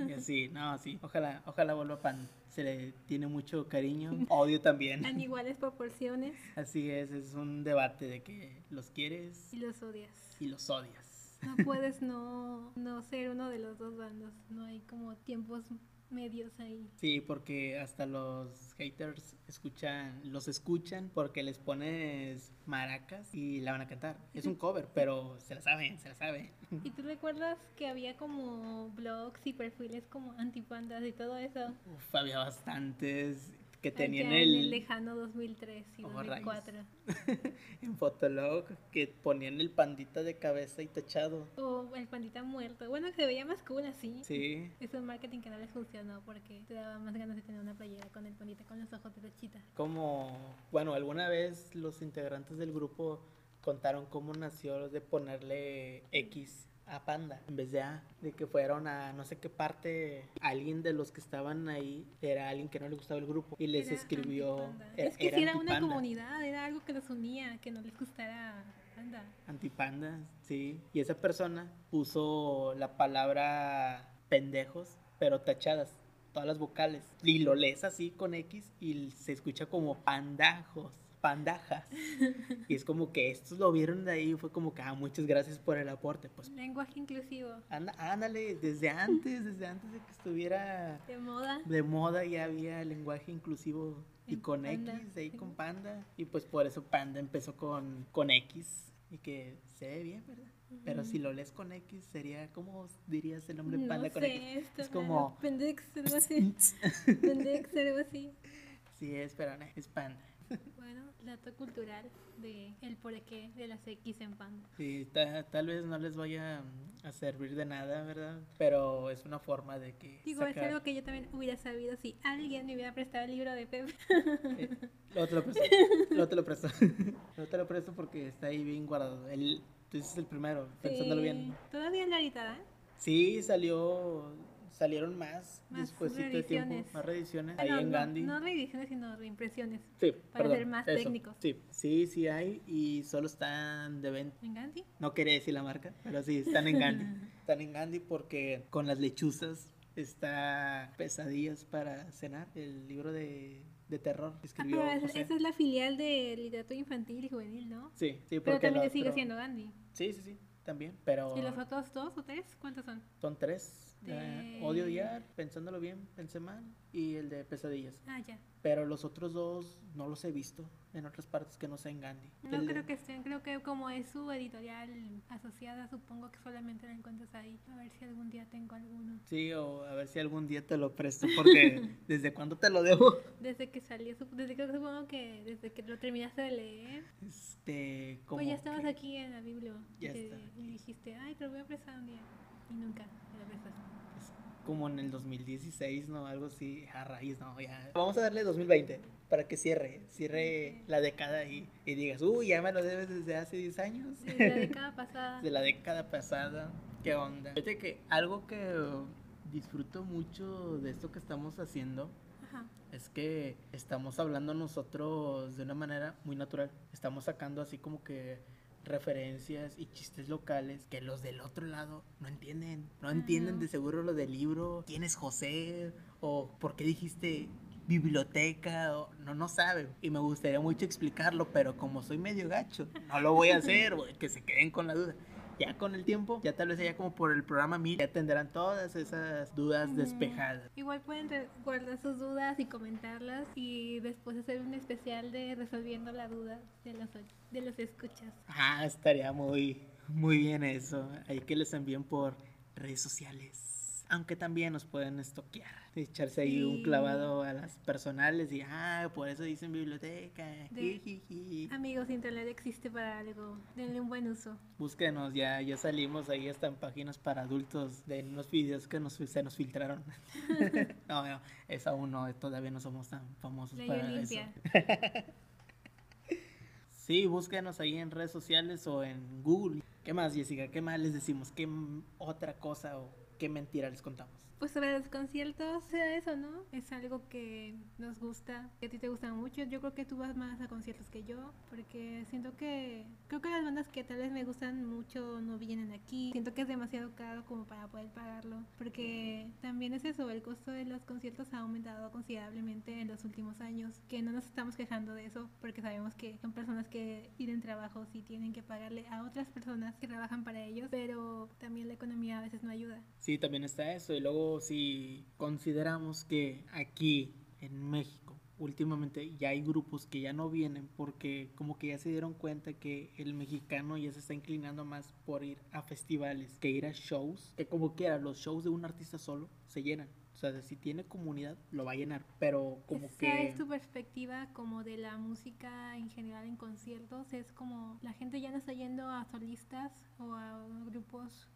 Y así, *laughs* no, sí, ojalá, ojalá vuelva Pan. Se le tiene mucho cariño, *laughs* odio también. En iguales proporciones Así es, es un debate de que los quieres y los odias. y los odias. No puedes no, no ser uno de los dos bandos. No hay como tiempos medios ahí. Sí, porque hasta los haters escuchan, los escuchan porque les pones maracas y la van a cantar. Es un cover, *laughs* pero se la saben, se la saben. ¿Y tú recuerdas que había como blogs y perfiles como antipandas y todo eso? Uf, había bastantes que tenían Allá en el el, lejano 2003 y Oh, 2004. *laughs* en Fotolog que ponían el pandita de cabeza y techado. O el pandita muerto. Bueno, se veía más cool así. Sí, Es un marketing que no les funcionó porque te daba más ganas de tener una playera con el pandita con los ojos de lechita. como, bueno, alguna vez los integrantes del grupo contaron cómo nació de ponerle X a Panda en vez de A, de que fueron a no sé qué parte, alguien de los que estaban ahí era alguien que no le gustaba el grupo y les Era escribió. era- es que sí era una comunidad, era algo que los unía, que no les gustara Panda. Antipanda, sí. Y esa persona puso la palabra pendejos, pero tachadas, todas las vocales. Y lo lees así con X y se escucha como pandajos, pandajas. *laughs* y es como que estos lo vieron de ahí y fue como que, ah, muchas gracias por el aporte. Pues Lenguaje inclusivo. anda, ándale, desde antes, desde antes de que estuviera De moda. de moda ya había lenguaje inclusivo y con Panda, X, ahí con Panda. Y pues por eso Panda empezó con, con X. Y que se ve bien, ¿verdad? Pero si lo lees con X, sería, ¿cómo dirías el nombre Panda con X? Es como... Pendex, algo así. *laughs* Pendex, algo así. sí, es, pero no, es Panda. Bueno, dato cultural de el porqué de las X en Panda. Sí, ta- tal vez no les vaya a servir de nada, ¿verdad? Pero es una forma de que... Digo, es sacar- algo que yo también hubiera sabido si alguien me hubiera prestado el libro de Pepe. Eh, luego te lo presto. *laughs* Luego te lo presto. *laughs* Luego te lo presto porque está ahí bien guardado. El, tú dices el primero, pensándolo Sí. bien. Todavía en la editada, ¿eh? Sí, salió. Salieron más, Más después de tiempo. Más reediciones. Ah, ahí no, en no, Gandhi. No reediciones, sino reimpresiones. sí, para perdón, ser más eso. técnicos. Sí, sí, sí hay y solo están de venta. ¿En Gandhi? No quería decir la marca, pero sí, están en Gandhi. *laughs* están en Gandhi porque con las lechuzas está Pesadillas para cenar, el libro de, de terror que Ah, escribió pero esa, es la filial de literatura infantil y juvenil, ¿no? Sí, sí, porque Pero también sigue otro- siendo Gandhi. Sí, sí, sí, también, pero ¿Y los otros dos o tres? ¿Cuántos son? son tres. De- Eh, Odio odiar, pensándolo bien, pensé mal, y el de Pesadillas. Ah, ya. Pero los otros dos no los he visto en otras partes que no sea en Gandhi. No El de- creo que estén, creo que como es su editorial asociada, supongo que solamente la encuentras ahí. A ver si algún día tengo alguno. Sí, o a ver si algún día te lo presto, porque *laughs* ¿desde cuándo te lo debo? Desde que salió, desde que supongo que desde que lo terminaste de leer, Este, como pues ya estabas que- aquí en la biblia Ya y te- aquí. y dijiste, ay, te lo voy a prestar un día. Y nunca me lo prestaste. Como en el 2016, ¿no? Algo así, a raíz, no, ya. Vamos a darle 2020 para que cierre, cierre la década y, y digas, uy, ya me lo debes desde hace 10 años. Desde la década *laughs* pasada. de la década pasada. ¿Qué onda? Fíjate que algo que disfruto mucho de esto que estamos haciendo Ajá. Es que estamos hablando nosotros de una manera muy natural. Estamos sacando así como que referencias y chistes locales que los del otro lado no entienden. No entienden de seguro lo del libro. ¿Quién es José? O ¿por qué dijiste biblioteca? O, no, no saben. Y me gustaría mucho explicarlo, pero como soy medio gacho, no lo voy a hacer. *laughs* que se queden con la duda. Ya con el tiempo, ya tal vez ya como por el programa 1000, ya tendrán todas esas dudas despejadas. Igual pueden guardar sus dudas y comentarlas y después hacer un especial de resolviendo la duda de los, de los escuchas. Ah, estaría muy, muy bien eso. Hay que les envíen por redes sociales. Aunque también nos pueden estoquear. Echarse ahí un clavado a las personales y, ah, por eso dicen biblioteca. De-. Amigos, Internet existe para algo. Denle un buen uso. Búsquenos, ya, ya salimos ahí hasta en páginas para adultos de unos videos que nos, se nos filtraron. *laughs* no, no, es aún no, todavía no somos tan famosos Ley para Olimpia. eso. *laughs* Sí, búsquenos ahí en redes sociales o en Google. ¿Qué más, Jessica? ¿Qué más les decimos? ¿Qué otra cosa o qué mentira les contamos? Pues sobre los conciertos, sea eso, ¿no? Es algo que nos gusta, que a ti te gustan mucho. Yo creo que tú vas más a conciertos que yo, porque siento que, creo que las bandas que tal vez me gustan mucho no vienen aquí. Siento que es demasiado caro como para poder pagarlo, porque también es eso, el costo de los conciertos ha aumentado considerablemente en los últimos años, que no nos estamos quejando de eso, porque sabemos que son personas que tienen trabajos y tienen que pagarle a otras personas que trabajan para ellos, pero también la economía a veces no ayuda. Sí, también está eso. Y luego si consideramos que aquí en México últimamente ya hay grupos que ya no vienen porque como que ya se dieron cuenta que el mexicano ya se está inclinando más por ir a festivales que ir a shows, que como quiera los shows de un artista solo se llenan. O sea, si tiene comunidad lo va a llenar, pero como Esa que es tu perspectiva como de la música en general en conciertos. Es como la gente ya no está yendo a solistas o a grupos,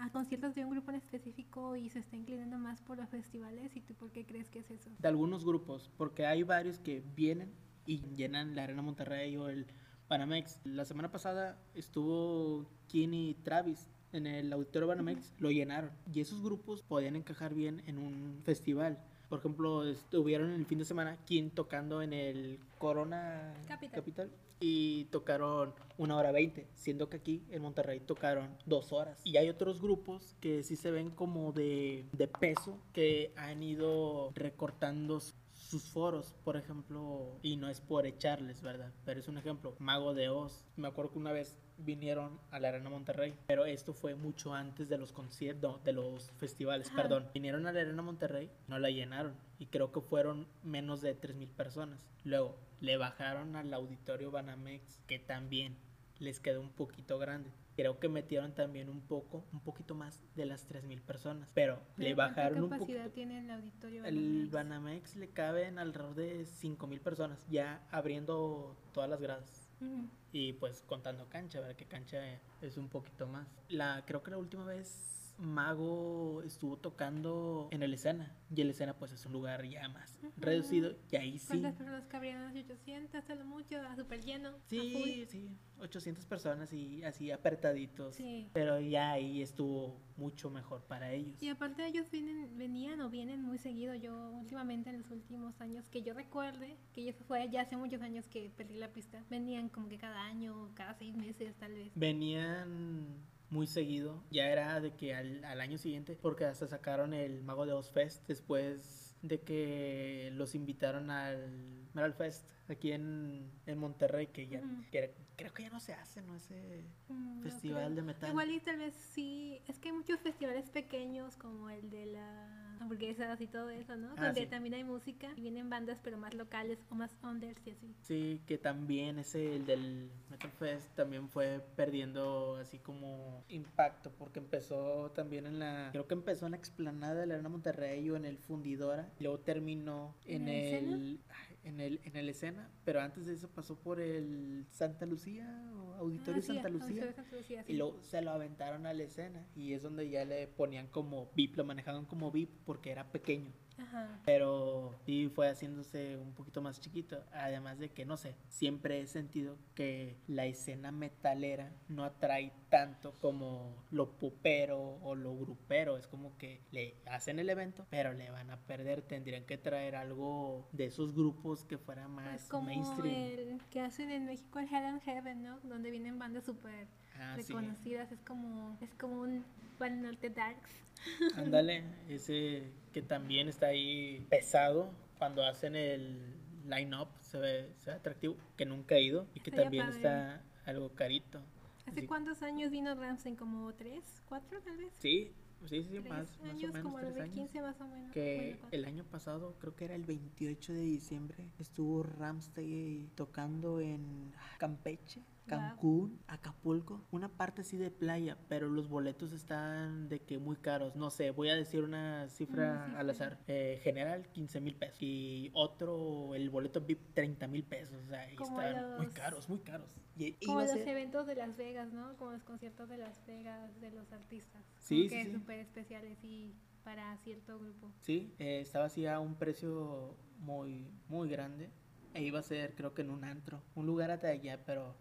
a conciertos de un grupo en específico y se está inclinando más por los festivales. ¿Y tú por qué crees que es eso? de algunos grupos, porque hay varios que vienen y llenan la Arena Monterrey o el Banamex. La semana pasada estuvo Kin y Travis en el Auditorio Banamex, lo llenaron. Y esos grupos podían encajar bien en un festival. Por ejemplo, estuvieron el fin de semana Kin tocando en el Corona Capital. y tocaron una hora veinte, siendo que aquí en Monterrey tocaron dos horas. Y hay otros grupos que sí se ven como de, de peso que han ido recortando su- sus foros, por ejemplo, y no es por echarles, ¿verdad? Pero es un ejemplo, Mago de Oz. Me acuerdo que una vez vinieron a la Arena Monterrey, pero esto fue mucho antes de los conciertos, de los festivales, Ajá. perdón. Vinieron a la Arena Monterrey, no la llenaron y creo que fueron menos de 3000 personas. Luego le bajaron al auditorio Banamex, que también les quedó un poquito grande. Creo que metieron también un poco, un poquito más de las 3000 personas, pero le Pero ¿cuánta bajaron un capacidad poquito. tiene el auditorio? El Banamex? Banamex le caben alrededor de 5000 personas, ya abriendo todas las gradas. Ujú. Y pues contando cancha, ¿verdad? Que cancha es un poquito más. La, creo que la última vez Mago estuvo tocando en el escena. Y el escena pues es un lugar ya más Ujú. reducido. Y ahí sí. ¿Cuántas personas cabrían? ¿Las 800? Hasta lo mucho, a súper lleno. a Sí, sí. 800 personas y así apretaditos. Sí. Pero ya ahí estuvo mucho mejor para ellos. Y aparte ellos vienen, venían o vienen muy seguido. Yo últimamente en los últimos años que yo recuerde, que ya fue ya hace muchos años que perdí la pista, venían como que cada año, cada seis meses tal vez. Venían muy seguido. Ya era de que al, al año siguiente, porque hasta sacaron el Mago de Oz Fest después de que los invitaron al Metal Fest aquí en, en Monterrey, que ya que creo que ya no se hace, ¿no? Ese Mm, festival de metal. Igual y tal vez sí, es que hay muchos festivales pequeños como el de las hamburguesas y todo eso, ¿no? Ah, Donde sí. también hay música y vienen bandas pero más locales o más unders y así. Sí, que también ese, el del Metal Fest, también fue perdiendo así como impacto, porque empezó también en la, creo que empezó en la explanada de la Arena Monterrey o en el Fundidora, y luego terminó en ¿En el en el, en el escena, pero antes de eso pasó por el Santa Lucía o Auditorio Ah, sí, Santa Auditorio Lucía. Santa Lucía, sí. Y luego se lo aventaron a la escena y es donde ya le ponían como VIP, lo manejaban como VIP porque era pequeño. Ajá. Pero sí fue haciéndose un poquito más chiquito. Además de que, no sé, siempre he sentido que la escena metalera no atrae tanto como lo pupero o lo grupero. Es como que le hacen el evento, pero le van a perder. Tendrían que traer algo de esos grupos que fuera más Es como mainstream. el que hacen en México el Hell and Heaven, ¿no? Donde vienen bandas súper Ah, sí. reconocidas. Es como es como un Pan Norte Darks. *laughs* Ándale, ese que también está ahí pesado cuando hacen el line-up, se ve, se ve atractivo, que nunca he ido y que también padre. está algo carito. ¿Hace Así- cuántos años vino Ramsey? ¿Como tres? ¿Cuatro tal vez? Sí, sí, sí, Tres más, más años, o menos como tres 2015 años. más o menos. Que Bueno, el año pasado, creo que era el 28 de diciembre, estuvo Ramstein tocando en Campeche. Cancún, Acapulco, una parte así de playa, pero los boletos están de que muy caros. No sé, voy a decir una cifra Una al azar. Eh, general, 15 mil pesos. Y otro, el boleto VIP, 30 mil pesos. O sea, están muy los- caros, muy caros. Y, Como los ser- eventos de Las Vegas, ¿no? Como los conciertos de Las Vegas de los artistas. Sí, Como sí, que sí. súper especiales y para cierto grupo. Sí, eh, estaba así a un precio muy, muy grande. E iba a ser, creo que en un antro, un lugar hasta allá, pero.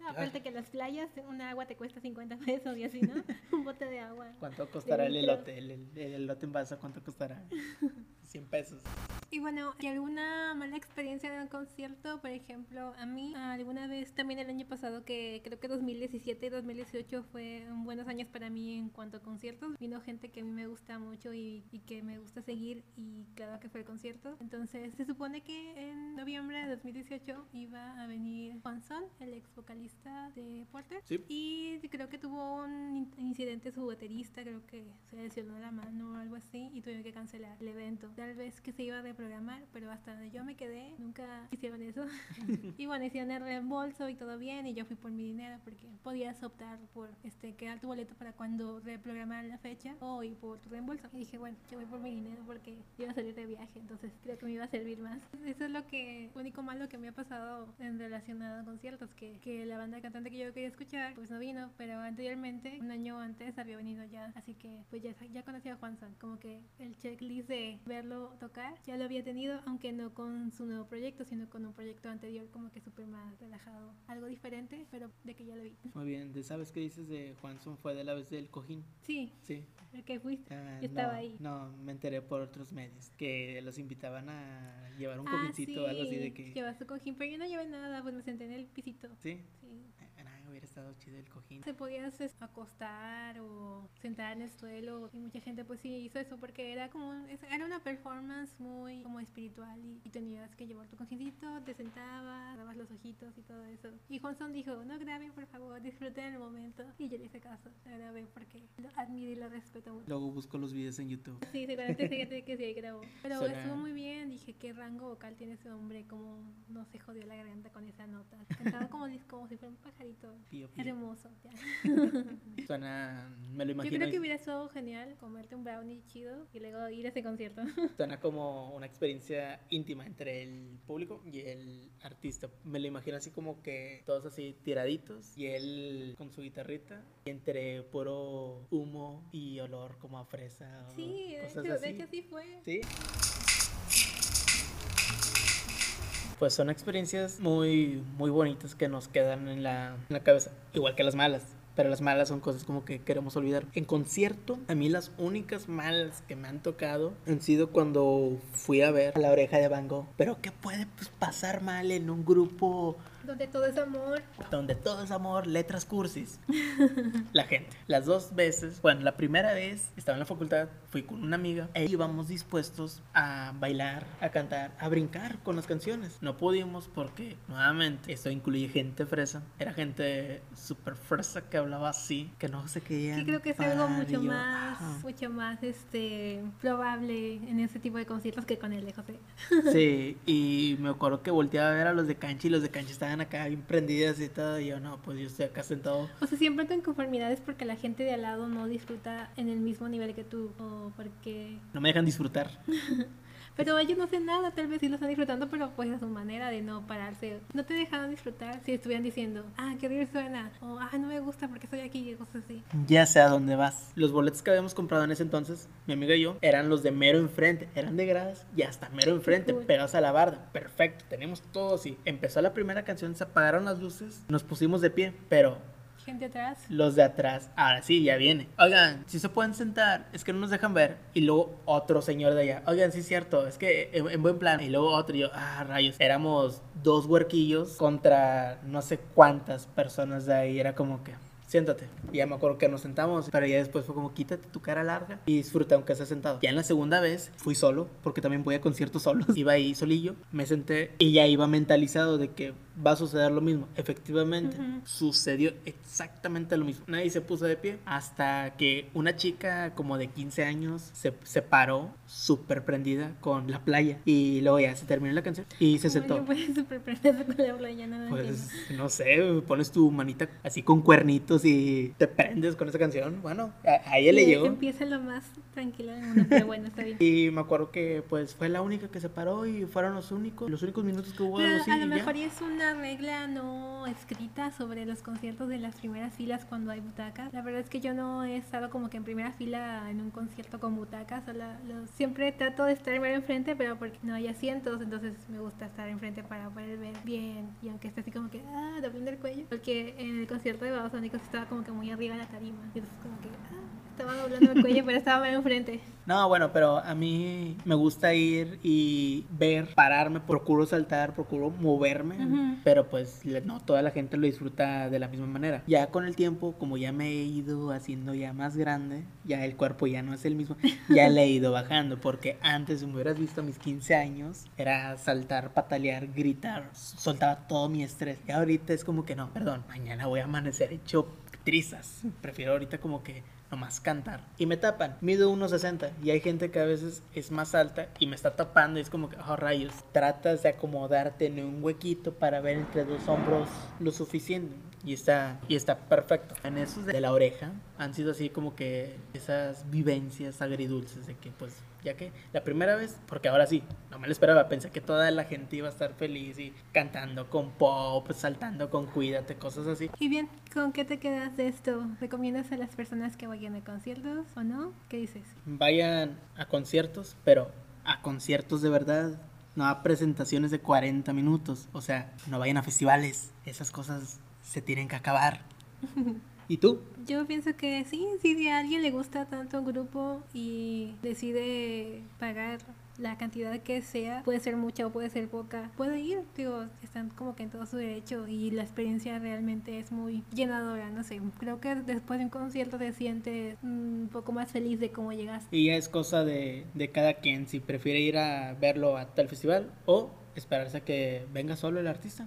No, aparte que las playas, un agua te cuesta 50 pesos y así, ¿no? *laughs* un bote de agua. ¿cuánto costará el elote? El, el- el elote en vaso, ¿cuánto costará? *laughs* 100 pesos. Y bueno, ¿y alguna mala experiencia de un concierto? Por ejemplo, a mí alguna vez también el año pasado, que creo que 2017 y 2018 fue buenos años para mí en cuanto a conciertos. Vino gente que a mí me gusta mucho y, y que me gusta seguir y claro que fue el concierto. Entonces se supone que en noviembre de 2018 iba a venir Juan Son, el ex vocalista de Porter. Sí. Y creo que tuvo un in- incidente su baterista, creo que se lesionó la mano o algo así y tuvieron que cancelar el evento. Tal vez que se iba a reprogramar, pero hasta donde yo me quedé nunca hicieron eso. *laughs* y bueno, hicieron el reembolso y todo bien y yo fui por mi dinero porque podías optar por este quedar tu boleto para cuando reprogramaran la fecha o ir por tu reembolso. Y dije, bueno, yo voy por mi dinero porque iba a salir de viaje, entonces creo que me iba a servir más. Eso es lo que único malo que me ha pasado en relacionado a conciertos, que, que la banda cantante que yo quería escuchar pues no vino, pero anteriormente, un año antes había venido ya, así que pues ya, ya conocía a Juanson, como que el checklist de verlo tocar ya lo había tenido, aunque no con su nuevo proyecto, sino con un proyecto anterior como que súper más relajado, algo diferente, pero de que ya lo vi. Muy bien, ¿de ¿sabes qué dices de Juanson? Fue de la vez del cojín. Sí, Sí. El que fuiste, Ah, yo estaba no, ahí. No, me enteré por otros medios que los invitaban a llevar un Ah, cojincito o algo así de que. Llevas tu cojín, pero yo no llevé nada, pues me senté en el pisito. Sí. Sí. Hubiera estado chido el cojín. Se podías es, acostar o sentar en el suelo y mucha gente pues sí hizo eso porque era como era una performance muy como espiritual y, y tenías que llevar tu cojincito, te sentabas, dabas los ojitos y todo eso. Y Johnson dijo, no graben por favor, disfruten el momento y yo le hice caso, lo grabé porque lo admiro y lo respeto mucho. Luego busco los videos en YouTube. Sí, seguramente gente que sí grabó. Pero Suena- estuvo muy bien. Dije, ¿qué rango vocal tiene ese hombre? Como no se jodió la garganta con esa nota. Cantaba como, como si fuera un pajarito. Pío, pío. Hermoso. ya. *laughs* Suena, me lo Yo imagino. creo que hubiera estado genial comerte un brownie chido y luego ir a ese concierto. *laughs* Suena como una experiencia íntima entre el público y el artista. Me lo imagino así como que todos así tiraditos y él con su guitarrita y entre puro humo y olor como a fresa o Sí, de cosas hecho, así. de hecho sí fue. Sí. Pues son experiencias muy, muy bonitas que nos quedan en la, en la cabeza, igual que las malas. Pero las malas son cosas como que queremos olvidar. En concierto, a mí las únicas malas que me han tocado han sido cuando fui a ver La Oreja de Van Gogh. Pero ¿qué puede pues, pasar mal en un grupo Donde todo es amor. donde todo es amor, letras cursis. *laughs* la gente. Las dos veces, bueno, la primera vez estaba en la facultad, fui con una amiga e íbamos dispuestos a bailar, a cantar, a brincar con las canciones. No pudimos porque, nuevamente, esto incluye gente fresa. Era gente súper fresa que hablaba así, que no se querían. Sí, creo que es algo mucho más, "Ah". mucho más este probable en ese tipo de conciertos que con el de José. Sí, y me acuerdo que volteaba a ver a los de cancha y los de cancha estaban acá bien prendidas y todo. Y yo, no, pues yo estoy acá sentado O sea, siempre tu inconformidad es porque la gente de al lado no disfruta en el mismo nivel que tú o porque... no me dejan disfrutar. *laughs* Pero ellos no hacen nada, tal vez sí lo están disfrutando, pero pues a su manera de no pararse. No te dejaron disfrutar si estuvieran diciendo, ah, qué bien suena, o ah, no me gusta porque estoy aquí, y cosas así. Ya sé a dónde vas. Los boletos que habíamos comprado en ese entonces, mi amiga y yo, eran los de mero enfrente. Eran de gradas y hasta mero enfrente, Cool. pegados a la barda. Perfecto, tenemos todo así. Empezó la primera canción, se apagaron las luces, nos pusimos de pie, pero Gente atrás. los de atrás, ahora sí, ya viene. Oigan, si se pueden sentar, es que no nos dejan ver. Y luego otro señor de allá, oigan, sí es cierto, es que en, en buen plan. Y luego otro, y yo, ah, rayos, éramos dos huerquillos contra no sé cuántas personas de ahí. Era como que, siéntate. Y ya me acuerdo que nos sentamos, pero ya después fue como, quítate tu cara larga y disfruta aunque estés sentado. Ya en la segunda vez fui solo, porque también voy a conciertos solos. *laughs* Iba ahí solillo, me senté y ya iba mentalizado de que va a suceder lo mismo. Efectivamente, Ujú. sucedió exactamente lo mismo. Nadie se puso de pie hasta que una chica como de 15 años se, se paró súper prendida con la playa y luego ya se terminó la canción y se sentó. Puedes sorprenderse con la playa, no lo Pues entiendo. no sé, pones tu manita así con cuernitos y te prendes con esa canción. Bueno, a, a ella le llegó. Empieza lo más tranquila del mundo, pero bueno, está bien. *laughs* Y me acuerdo que pues fue la única que se paró y fueron los únicos, los únicos minutos que hubo Pero así. a lo ya. mejor y es una regla no escrita sobre los conciertos de las primeras filas cuando hay butacas. La verdad es que yo no he estado como que en primera fila en un concierto con butacas. Solo, lo- siempre trato de estar mero enfrente, pero porque no hay asientos, entonces me gusta estar enfrente para poder ver bien. Y aunque esté así como que, ah, doblando el cuello. Porque en el concierto de Babasónicos estaba como que muy arriba de la tarima. Y entonces como que, ah, estaba doblando el cuello, pero estaba enfrente. No, bueno, pero a mí me gusta ir y ver, pararme, procuro saltar, procuro moverme, pero pues no toda la gente lo disfruta de la misma manera. Ya con el tiempo, como ya me he ido haciendo ya más grande, ya el cuerpo ya no es el mismo, ya le he ido bajando, porque antes, si me hubieras visto a mis 15 años, era saltar, patalear, gritar, soltaba todo mi estrés. Y ahorita es como que no, perdón, mañana voy a amanecer hecho trizas. Prefiero ahorita como que nomás cantar. Y me tapan. Mido 1.60 y hay gente que a veces es más alta y me está tapando y es como que, oh rayos, tratas de acomodarte en un huequito para ver entre dos hombros lo suficiente. Y está, y está perfecto. En esos de la oreja han sido así como que esas vivencias agridulces de que pues ya que la primera vez, porque ahora sí, no me lo esperaba, pensé que toda la gente iba a estar feliz y cantando con pop, saltando con cuídate, cosas así. Y bien, ¿con qué te quedas de esto? ¿Recomiendas a las personas que vayan a conciertos o no? ¿Qué dices? vayan a conciertos, pero a conciertos de verdad, no a presentaciones de 40 minutos. O sea, no vayan a festivales. Esas cosas se tienen que acabar. *laughs* ¿Y tú? Yo pienso que sí, sí, si a alguien le gusta tanto un grupo y decide pagar la cantidad que sea, puede ser mucha o puede ser poca, puede ir, digo, están como que en todo su derecho y la experiencia realmente es muy llenadora, no sé, creo que después de un concierto te sientes un poco más feliz de cómo llegaste. Y ya es cosa de, de cada quien si prefiere ir a verlo a tal festival o esperarse a que venga solo el artista.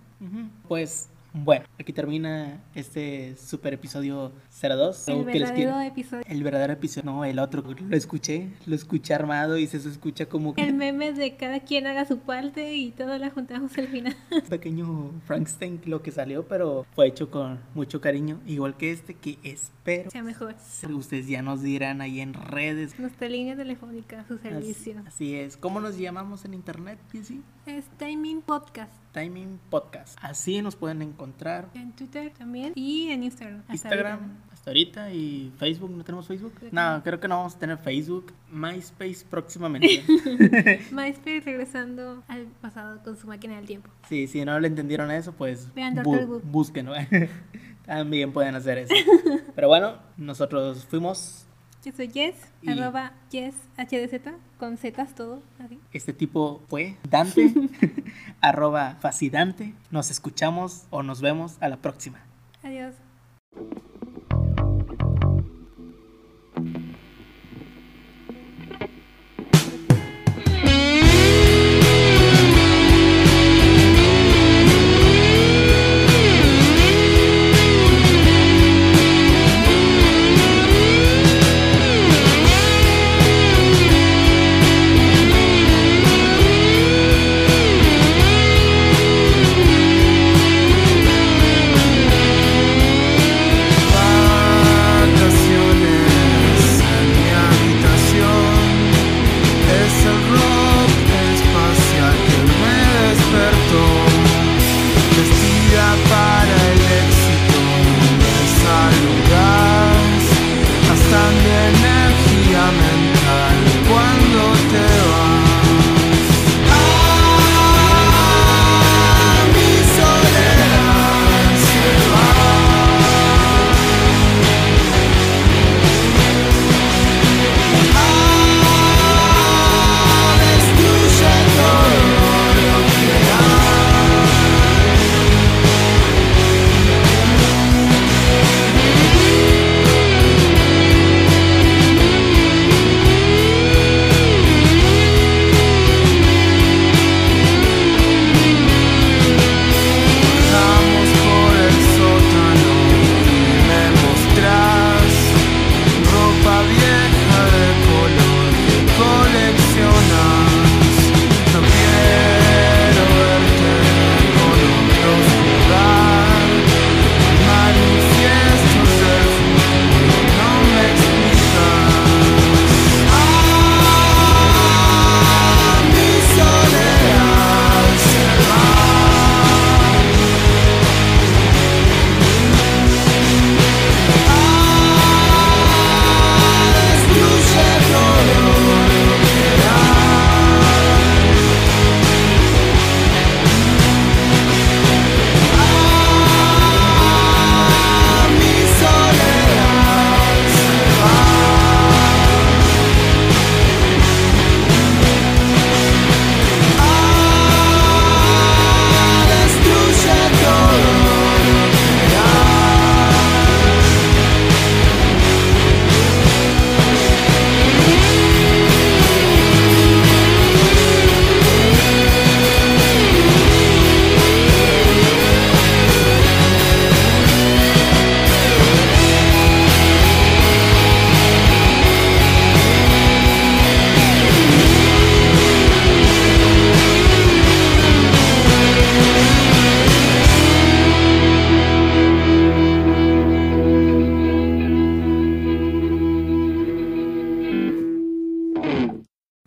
Pues bueno, aquí termina este super episodio 02. El Algo que les verdadero episodio. El verdadero episodio, no, el otro, lo escuché, lo escuché armado y se escucha como que El meme de cada quien haga su parte y todo la juntamos al final. *laughs* pequeño Frankenstein lo que salió, pero fue hecho con mucho cariño, igual que este que espero sea mejor. ustedes ya nos dirán ahí en redes. Nuestra línea telefónica, su servicio. Así, así es. ¿Cómo nos llamamos en internet, Piesi? Es Timing Podcast. Timing Podcast. Así nos pueden encontrar. En Twitter también y en Instagram. Instagram. Hasta ahorita y Facebook. ¿No tenemos Facebook? Creo No, creo que no vamos a tener Facebook. MySpace próximamente. *laughs* MySpace regresando al pasado con su máquina del tiempo. sí, si no le entendieron eso, pues Vean bu- búsquenlo. *laughs* También pueden hacer eso. *laughs* Pero bueno, nosotros fuimos Yo soy Jess, Y- arroba Jess HDZ, con zetas todo, así. Este tipo fue Dante, arroba fascidante. Nos escuchamos o nos vemos a la próxima. Adiós.